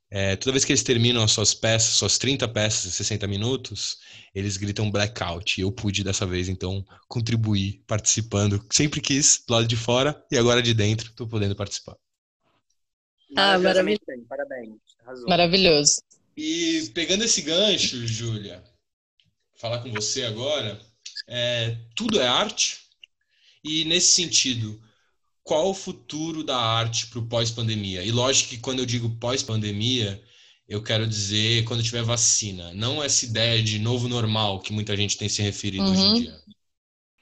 É, toda vez que eles terminam as suas peças, suas 30 peças em 60 minutos, eles gritam blackout. E eu pude dessa vez, então, contribuir, participando. Sempre quis, do lado de fora e agora de dentro, estou podendo participar. Ah, maravilhoso. Parabéns. Arrasou. Maravilhoso. E pegando esse gancho, Júlia, falar com você agora, é, tudo é arte. E nesse sentido, qual o futuro da arte para o pós-pandemia? E lógico que quando eu digo pós-pandemia, eu quero dizer quando tiver vacina, não essa ideia de novo normal que muita gente tem se referido uhum. hoje em uhum. dia.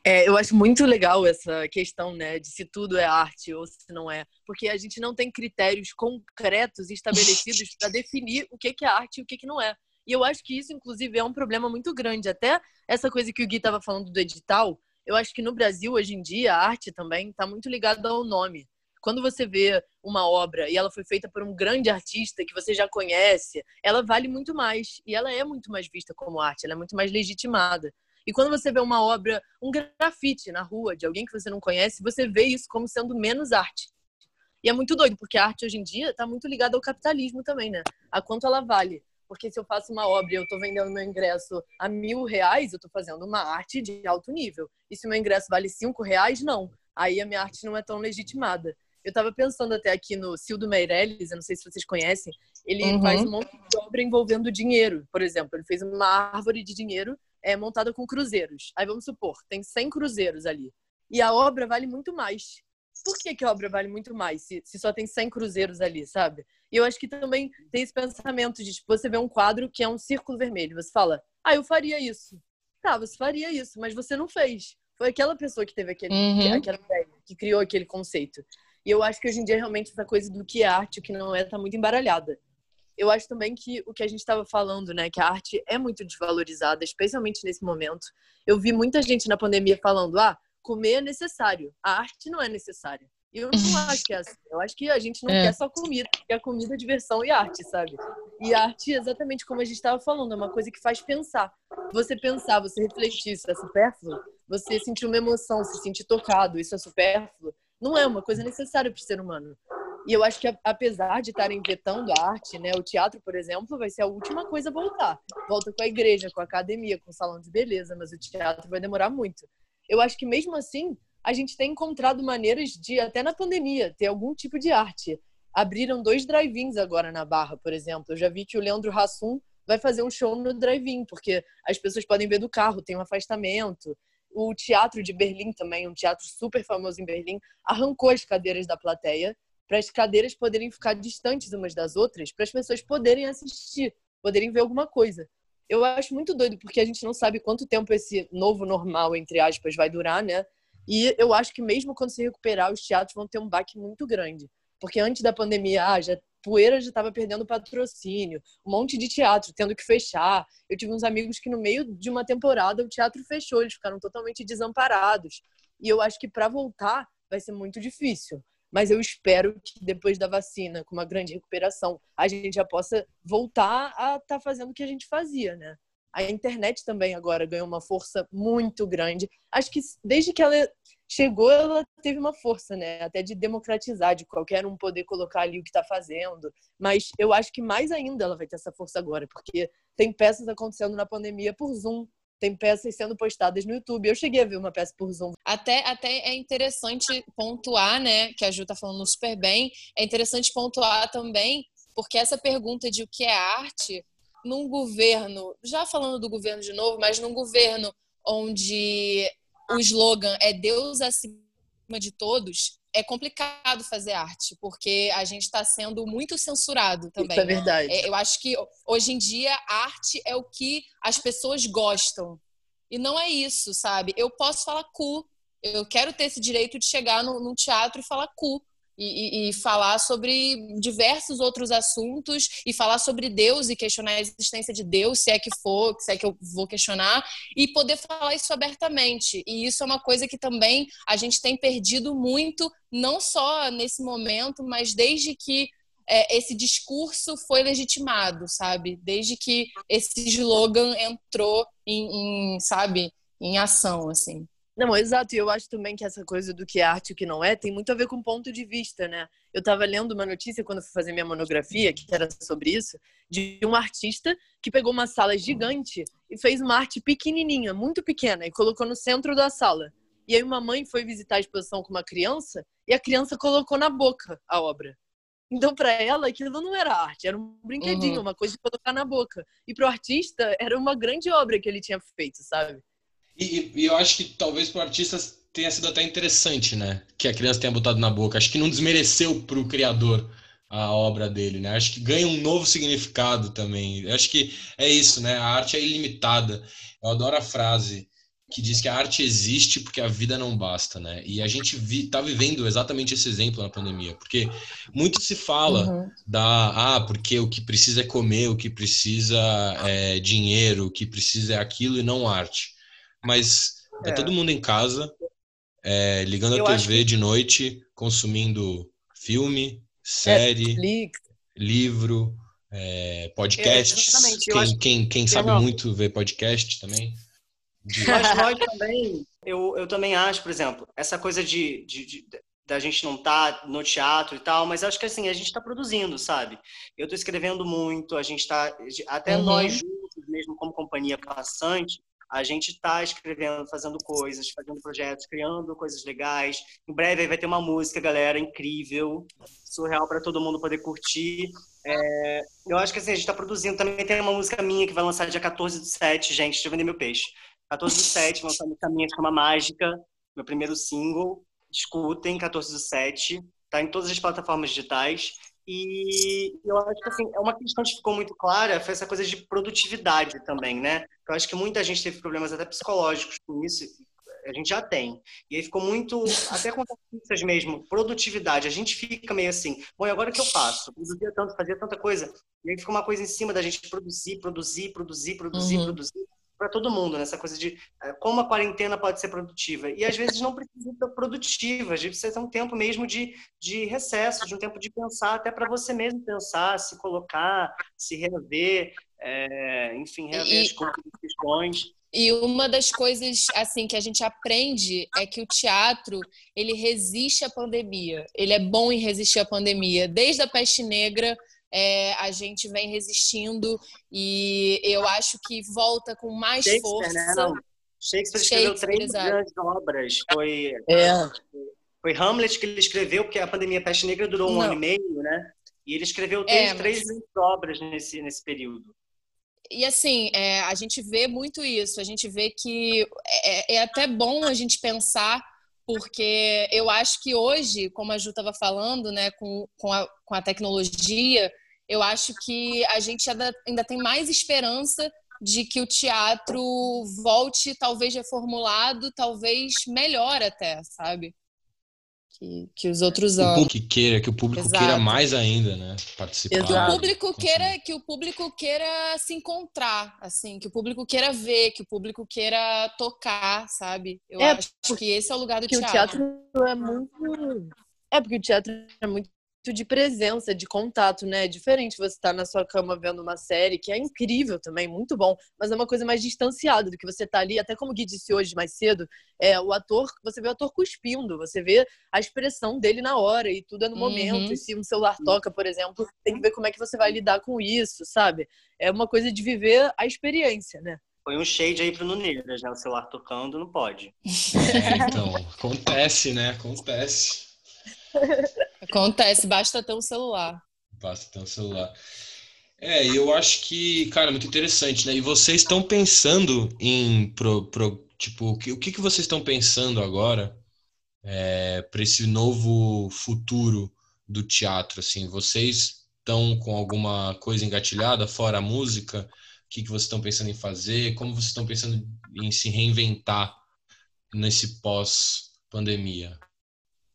É, eu acho muito legal essa questão, né, de se tudo é arte ou se não é, porque a gente não tem critérios concretos estabelecidos para definir o que é arte e o que não é. E eu acho que isso, inclusive, é um problema muito grande. Até essa coisa que o Gui estava falando do edital, eu acho que no Brasil, hoje em dia, a arte também está muito ligada ao nome. Quando você vê uma obra e ela foi feita por um grande artista que você já conhece, ela vale muito mais. E ela é muito mais vista como arte, ela é muito mais legitimada. E quando você vê uma obra, um grafite na rua de alguém que você não conhece, você vê isso como sendo menos arte. E é muito doido, porque a arte hoje em dia está muito ligada ao capitalismo também, né? A quanto ela vale. Porque se eu faço uma obra e eu estou vendendo meu ingresso a mil reais, eu estou fazendo uma arte de alto nível. E se o meu ingresso vale cinco reais, não. Aí a minha arte não é tão legitimada. Eu estava pensando até aqui no Cildo Meirelles, eu não sei se vocês conhecem, ele uhum. faz um monte de obra envolvendo dinheiro. Por exemplo, ele fez uma árvore de dinheiro é, montada com cruzeiros. Aí vamos supor, tem 100 cruzeiros ali. E a obra vale muito mais por que, que a obra vale muito mais se, se só tem 100 cruzeiros ali, sabe? E eu acho que também tem esse pensamento de, tipo, você vê um quadro que é um círculo vermelho, você fala, ah, eu faria isso. Tá, você faria isso, mas você não fez. Foi aquela pessoa que teve aquele, uhum. aquela ideia, que criou aquele conceito. E eu acho que hoje em dia, realmente, essa coisa do que é arte o que não é, tá muito embaralhada. Eu acho também que o que a gente estava falando, né, que a arte é muito desvalorizada, especialmente nesse momento. Eu vi muita gente na pandemia falando, ah, comer é necessário, a arte não é necessária. Eu não acho que é assim. Eu acho que a gente não é. quer só comida, quer comida, diversão e arte, sabe? E a arte, exatamente como a gente estava falando, é uma coisa que faz pensar. Você pensar, você refletir, isso é supérfluo. Você sentir uma emoção, se sentir tocado, isso é supérfluo. Não é uma coisa necessária para o ser humano. E eu acho que, apesar de estarem vetando a arte, né, o teatro, por exemplo, vai ser a última coisa a voltar. Volta com a igreja, com a academia, com o salão de beleza, mas o teatro vai demorar muito eu acho que mesmo assim a gente tem encontrado maneiras de, até na pandemia, ter algum tipo de arte. Abriram dois drive-ins agora na Barra, por exemplo. Eu já vi que o Leandro Hassum vai fazer um show no drive-in, porque as pessoas podem ver do carro, tem um afastamento. O teatro de Berlim também, um teatro super famoso em Berlim, arrancou as cadeiras da plateia para as cadeiras poderem ficar distantes umas das outras, para as pessoas poderem assistir, poderem ver alguma coisa. Eu acho muito doido, porque a gente não sabe quanto tempo esse novo normal, entre aspas, vai durar, né? E eu acho que mesmo quando se recuperar, os teatros vão ter um baque muito grande. Porque antes da pandemia, ah, já Poeira já estava perdendo patrocínio, um monte de teatro tendo que fechar. Eu tive uns amigos que no meio de uma temporada o teatro fechou, eles ficaram totalmente desamparados. E eu acho que para voltar vai ser muito difícil. Mas eu espero que depois da vacina, com uma grande recuperação, a gente já possa voltar a estar tá fazendo o que a gente fazia, né? A internet também agora ganhou uma força muito grande. Acho que desde que ela chegou, ela teve uma força, né? Até de democratizar, de qualquer um poder colocar ali o que está fazendo. Mas eu acho que mais ainda ela vai ter essa força agora, porque tem peças acontecendo na pandemia por Zoom, tem peças sendo postadas no YouTube. Eu cheguei a ver uma peça por Zoom. Até, até é interessante pontuar, né? Que a Ju tá falando super bem. É interessante pontuar também, porque essa pergunta de o que é arte, num governo, já falando do governo de novo, mas num governo onde o slogan é Deus acima de todos, é complicado fazer arte, porque a gente está sendo muito censurado também. Isso é verdade. É, eu acho que hoje em dia arte é o que as pessoas gostam. E não é isso, sabe? Eu posso falar cu. Eu quero ter esse direito de chegar num teatro e falar cu e, e, falar sobre diversos outros assuntos e falar sobre Deus e questionar a existência de Deus, se é que for, se é que eu vou questionar, e poder falar isso abertamente. E isso é uma coisa que também a gente tem perdido muito, não só nesse momento, mas desde que é, esse discurso foi legitimado, sabe? Desde que esse slogan entrou em, em sabe, em ação, assim. Não, exato. E eu acho também que essa coisa do que é arte e o que não é tem muito a ver com ponto de vista, né? Eu estava lendo uma notícia quando fui fazer minha monografia, que era sobre isso, de um artista que pegou uma sala gigante e fez uma arte pequenininha, muito pequena, e colocou no centro da sala. E aí uma mãe foi visitar a exposição com uma criança e a criança colocou na boca a obra. Então, para ela, aquilo não era arte, era um brinquedinho, uhum. uma coisa de colocar na boca. E para o artista, era uma grande obra que ele tinha feito, sabe? E, e eu acho que talvez para o artista tenha sido até interessante, né? Que a criança tenha botado na boca. Acho que não desmereceu para o criador a obra dele, né? Acho que ganha um novo significado também. Acho que é isso, né? A arte é ilimitada. Eu adoro a frase que diz que a arte existe porque a vida não basta, né? E a gente vi, tá vivendo exatamente esse exemplo na pandemia, porque muito se fala uhum. da ah, porque o que precisa é comer, o que precisa é dinheiro, o que precisa é aquilo e não arte mas é, é todo mundo em casa, é, ligando Eu a TV que... de noite, consumindo filme, série, Netflix. livro, é, podcast. quem, acho... quem, quem sabe não. muito ver podcast também. De... Mas nós também, eu, eu também acho, por exemplo, essa coisa de, de, de da gente não estar tá no teatro e tal, mas acho que assim, a gente está produzindo, sabe? Eu estou escrevendo muito, a gente está, até uhum. nós juntos, mesmo como companhia passante, a gente está escrevendo, fazendo coisas, fazendo projetos, criando coisas legais. Em breve vai ter uma música, galera, incrível, surreal para todo mundo poder curtir. É, eu acho que assim, a gente está produzindo. Também tem uma música minha que vai lançar dia 14 do 7, gente. Deixa eu vender meu peixe. 14 do 7, vai lançar uma música minha que chama Mágica, meu primeiro single. Escutem, 14 do 7. Tá em todas as plataformas digitais. E eu acho que assim, é uma questão que ficou muito clara foi essa coisa de produtividade também, né? Eu acho que muita gente teve problemas até psicológicos com isso, a gente já tem. E aí ficou muito, até com artistas mesmo, produtividade. A gente fica meio assim, bom, e agora o que eu faço? Produzia tanto, fazia tanta coisa. E aí fica uma coisa em cima da gente produzir, produzir, produzir, produzir, uhum. produzir para todo mundo, nessa né? coisa de é, como a quarentena pode ser produtiva. E às vezes não precisa ser produtiva, às vezes precisa ter um tempo mesmo de, de recesso, de um tempo de pensar, até para você mesmo pensar, se colocar, se rever, é, enfim, rever e, as questões. E uma das coisas assim que a gente aprende é que o teatro ele resiste à pandemia. Ele é bom em resistir à pandemia, desde a peste negra é, a gente vem resistindo e eu acho que volta com mais Shakespeare, força. Né? Não. Shakespeare escreveu três exato. grandes obras. Foi, é. foi Foi Hamlet que ele escreveu, porque a pandemia peste negra durou um Não. ano e meio, né? E ele escreveu É, três, mas- três grandes obras nesse, nesse período. E assim, é, a gente vê muito isso. A gente vê que é, é até bom a gente pensar, porque eu acho que hoje, como a Ju estava falando, né, com, com, a, com a tecnologia, eu acho que a gente ainda, ainda tem mais esperança de que o teatro volte, talvez reformulado, talvez melhor até, sabe? Que, que os outros O público que queira, que o público Exato. queira mais ainda, né? Participar. que o público queira que o público queira se encontrar assim que o público queira ver que o público queira tocar sabe eu É, acho que esse é o lugar do Porque o teatro. teatro é muito. É porque o teatro é muito de presença, de contato, né? É diferente você estar na sua cama vendo uma série, que é incrível também, muito bom, mas é uma coisa mais distanciada do que você tá ali, até como o Gui disse hoje mais cedo, é o ator, você vê o ator cuspindo, você vê a expressão dele na hora e tudo é no Uhum. momento. E se um celular toca, por exemplo, tem que ver como é que você vai lidar com isso, sabe? É uma coisa de viver a experiência, né? Foi um shade aí pro Nuneiras, né? O celular tocando, não pode. É, então, acontece, né? Acontece. Acontece basta ter um celular Basta ter um celular. É, eu acho que, cara, muito interessante, né? E vocês estão pensando em, pro, pro- tipo, o que, o que que vocês estão pensando agora é, para esse novo futuro do teatro, assim? Vocês estão com alguma coisa engatilhada fora a música? O que que vocês estão pensando em fazer? Como vocês estão pensando em se reinventar nesse pós-pandemia?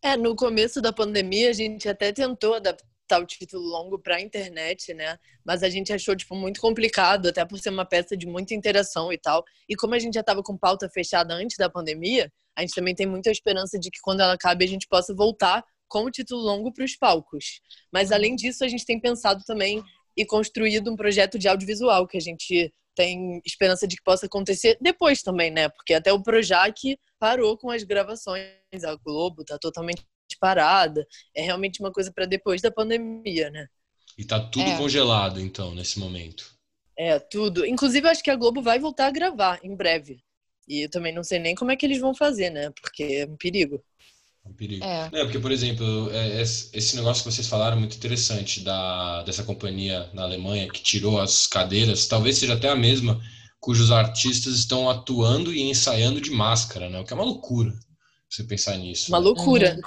É, no começo da pandemia, a gente até tentou adaptar o título longo para a internet, né? Mas a gente achou, tipo, muito complicado, até por ser uma peça de muita interação e tal. E como a gente já estava com pauta fechada antes da pandemia, a gente também tem muita esperança de que quando ela acabe, a gente possa voltar com o título longo para os palcos. Mas, além disso, a gente tem pensado também e construído um projeto de audiovisual que a gente tem esperança de que possa acontecer depois também, né? Porque até o Projac parou com as gravações, a Globo tá totalmente parada. É realmente uma coisa para depois da pandemia, né? E tá tudo É. congelado, então, nesse momento. É, tudo. Inclusive, eu acho que a Globo vai voltar a gravar em breve. E eu também não sei nem como é que eles vão fazer, né? Porque é um perigo. É um perigo. é É, porque, por exemplo, é, esse esse negócio que vocês falaram é muito interessante da, dessa companhia na Alemanha que tirou as cadeiras, talvez seja até a mesma cujos artistas estão atuando e ensaiando de máscara, né? O que é uma loucura você pensar nisso. Uma né? loucura.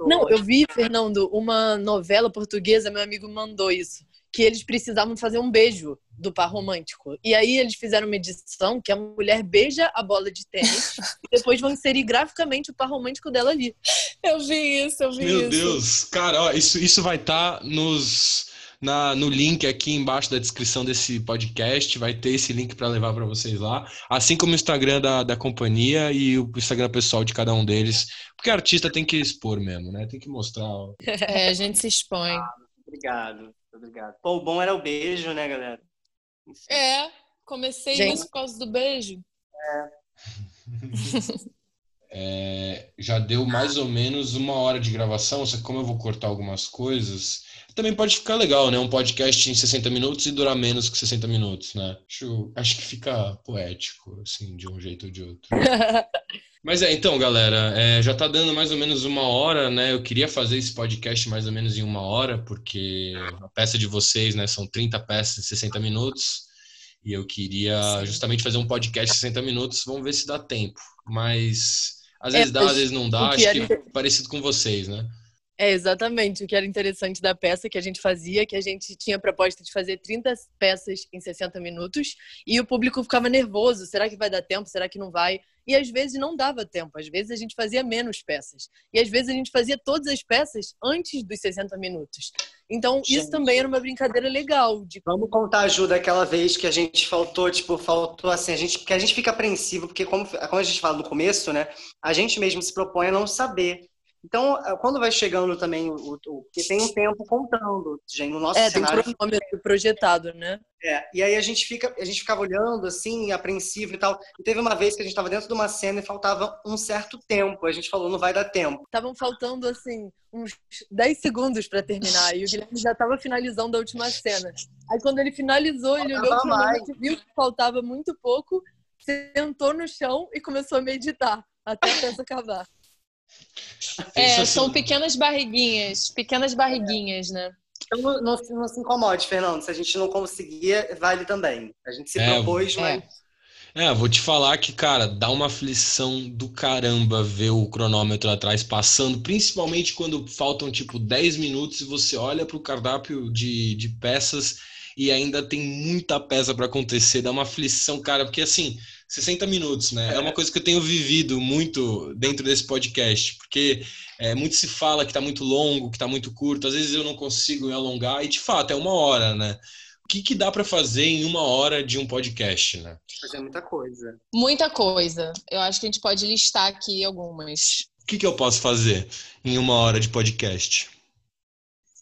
Não, eu vi, Fernando, uma novela portuguesa, meu amigo mandou isso, que eles precisavam fazer um beijo do par romântico. E aí eles fizeram uma edição que a mulher beija a bola de tênis e depois vão inserir graficamente o par romântico dela ali. eu vi isso eu vi Meu isso Deus, cara, ó, isso, isso vai estar nos na, no link aqui embaixo da descrição desse podcast, vai ter esse link para levar para vocês lá, assim como o Instagram da, da companhia e o Instagram pessoal de cada um deles, porque artista tem que expor mesmo, né? Tem que mostrar. ó. é, a gente se expõe Obrigado, obrigado. Pô, o bom era o beijo, né, galera? é comecei Gente. isso por causa do beijo É, já deu mais ou menos uma hora de gravação, só que como eu vou cortar algumas coisas, também pode ficar legal, né? Um podcast em 60 minutos e durar menos que 60 minutos, né? Acho, acho que fica poético, assim, de um jeito ou de outro. Mas é, então, galera, é, já tá dando mais ou menos uma hora, né? Eu queria fazer esse podcast mais ou menos em uma hora, porque a peça de vocês, né, são 30 peças em 60 minutos. E eu queria justamente fazer um podcast de 60 minutos. Vamos ver se dá tempo. Mas às É, vezes dá, mas às vezes não dá. Acho que é parecido com vocês, né? É, exatamente. O que era interessante da peça que a gente fazia, que a gente tinha a proposta de fazer 30 peças em 60 minutos e o público ficava nervoso. Será que vai dar tempo? Será que não vai? E às vezes não dava tempo. Às vezes a gente fazia menos peças. E às vezes a gente fazia todas as peças antes dos 60 minutos. Então, isso Gente. também era uma brincadeira legal. De... Vamos contar a Ju daquela vez que a gente faltou, tipo, faltou assim, a gente, porque a gente fica apreensivo, porque como, como a gente fala no começo, né, a gente mesmo se propõe a não saber. Então, quando vai chegando também, o, o, porque tem um tempo contando, gente, no nosso É, tem um cenário. cronômetro projetado, né? É, e aí a gente fica, a gente ficava olhando assim, apreensivo e tal. E teve uma vez que a gente estava dentro de uma cena e faltava um certo tempo. A gente falou, não vai dar tempo. Estavam faltando, assim, uns 10 segundos para terminar. E o Guilherme já estava finalizando a última cena. Aí, quando ele finalizou, ele olhou o Faltava mais. cronômetro, viu que faltava muito pouco, sentou no chão e começou a meditar até a peça acabar. É, Sensacional. são pequenas barriguinhas, pequenas barriguinhas, né? Então não, não, se- não se incomode, Fernando. Se a gente não conseguir, vale também. A gente se É, propôs, é. mas É, vou te falar que, cara, dá uma aflição do caramba ver o cronômetro atrás passando, principalmente quando faltam tipo 10 minutos e você olha pro cardápio de, de peças e ainda tem muita peça para acontecer, dá uma aflição, cara, porque assim, 60 minutos, né? É uma coisa que eu tenho vivido muito dentro desse podcast, porque é, muito se fala que tá muito longo, que tá muito curto, às vezes eu não consigo me alongar, e de fato é uma hora, né? O que, que dá para fazer em uma hora de um podcast, né? fazer muita coisa. Muita coisa. Eu acho que a gente pode listar aqui algumas. O que, que eu posso fazer em uma hora de podcast?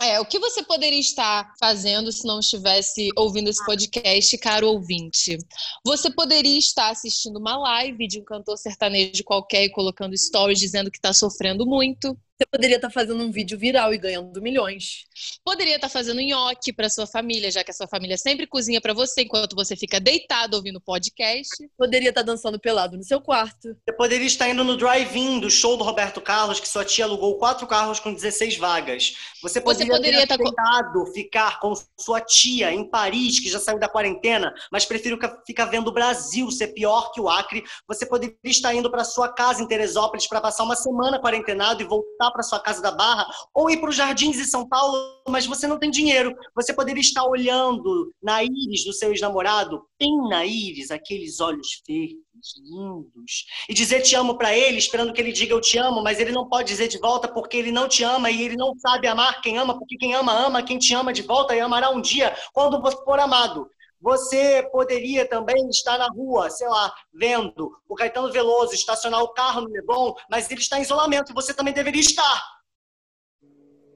É, o que você poderia estar fazendo se não estivesse ouvindo esse podcast, caro ouvinte? Você poderia estar assistindo uma live de um cantor sertanejo qualquer e colocando stories dizendo que está sofrendo muito. Você poderia estar fazendo um vídeo viral e ganhando milhões. Poderia estar fazendo nhoque para sua família, já que a sua família sempre cozinha para você enquanto você fica deitado ouvindo podcast. Poderia estar dançando pelado no seu quarto. Você poderia estar indo no drive-in do show do Roberto Carlos, que sua tia alugou quatro carros com 16 vagas. Você poderia, poderia ter aceitado ficar com sua tia em Paris, que já saiu da quarentena, mas prefiro ca- ficar vendo o Brasil ser pior que o Acre. Você poderia estar indo para sua casa em Teresópolis para passar uma semana quarentenado e voltar para sua casa da Barra, ou ir para os Jardins de São Paulo, mas você não tem dinheiro. Você poderia estar olhando na íris do seu ex-namorado, bem na íris, aqueles olhos verdes, lindos, e dizer te amo para ele, esperando que ele diga eu te amo, mas ele não pode dizer de volta porque ele não te ama e ele não sabe amar quem ama, porque quem ama, ama, quem te ama de volta e amará um dia quando você for amado. Você poderia também estar na rua, sei lá, vendo o Caetano Veloso estacionar o carro no Leblon, mas ele está em isolamento e você também deveria estar.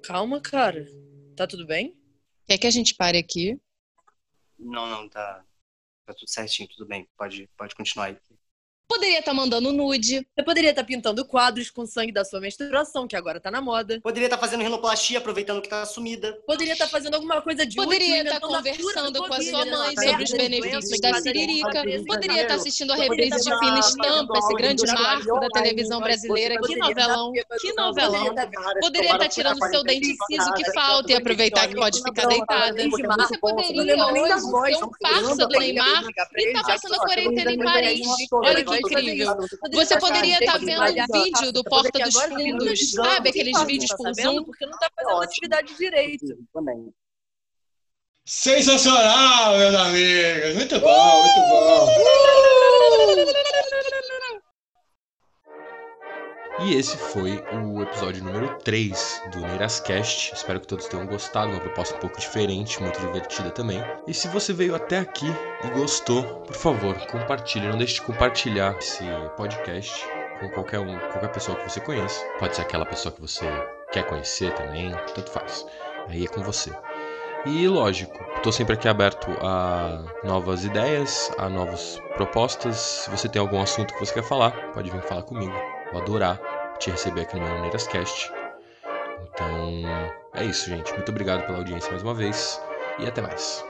Calma, cara. Tá tudo bem? Quer que a gente pare aqui? Não, não, tá, tá tudo certinho, tudo bem. Pode, pode continuar aí. Poderia estar mandando nude. Você poderia estar pintando quadros com sangue da sua menstruação, que agora tá na moda. Poderia estar fazendo rinoplastia, aproveitando que tá sumida. Poderia estar fazendo alguma coisa de Poderia estar a do conversando com a sua né? mãe sobre os benefícios da siririca. Poderia estar assistindo a Poderia reprise de estar Fina Estampa, esse grande marco da televisão brasileira. Que estar novelão, que novelão. poderia estar tirando seu dente físico que falta e aproveitar que pode ficar deitada. Você poderia hoje ter um farsa do Neymar e tá passando a quarentena em Paris. Olha que incrível. Você poderia estar vendo um vídeo do Porta dos Fundos, sabe? Aqueles vídeos com zoom. Porque não tá fazendo atividade direito. Também. Sensacional, meus amigos! Muito bom, muito bom! E esse foi o episódio número 3 do Neirascast. Espero que todos tenham gostado, uma proposta um pouco diferente, muito divertida também. E se você veio até aqui e gostou, por favor, compartilhe. Não deixe de compartilhar esse podcast com qualquer um, qualquer pessoa que você conheça. Pode ser aquela pessoa que você quer conhecer também, tanto faz. Aí é com você. E lógico, estou sempre aqui aberto a novas ideias, a novas propostas. Se você tem algum assunto que você quer falar, pode vir falar comigo. Vou adorar te receber aqui no meu Maneirascast. Então, é isso, gente. Muito obrigado pela audiência mais uma vez e até mais.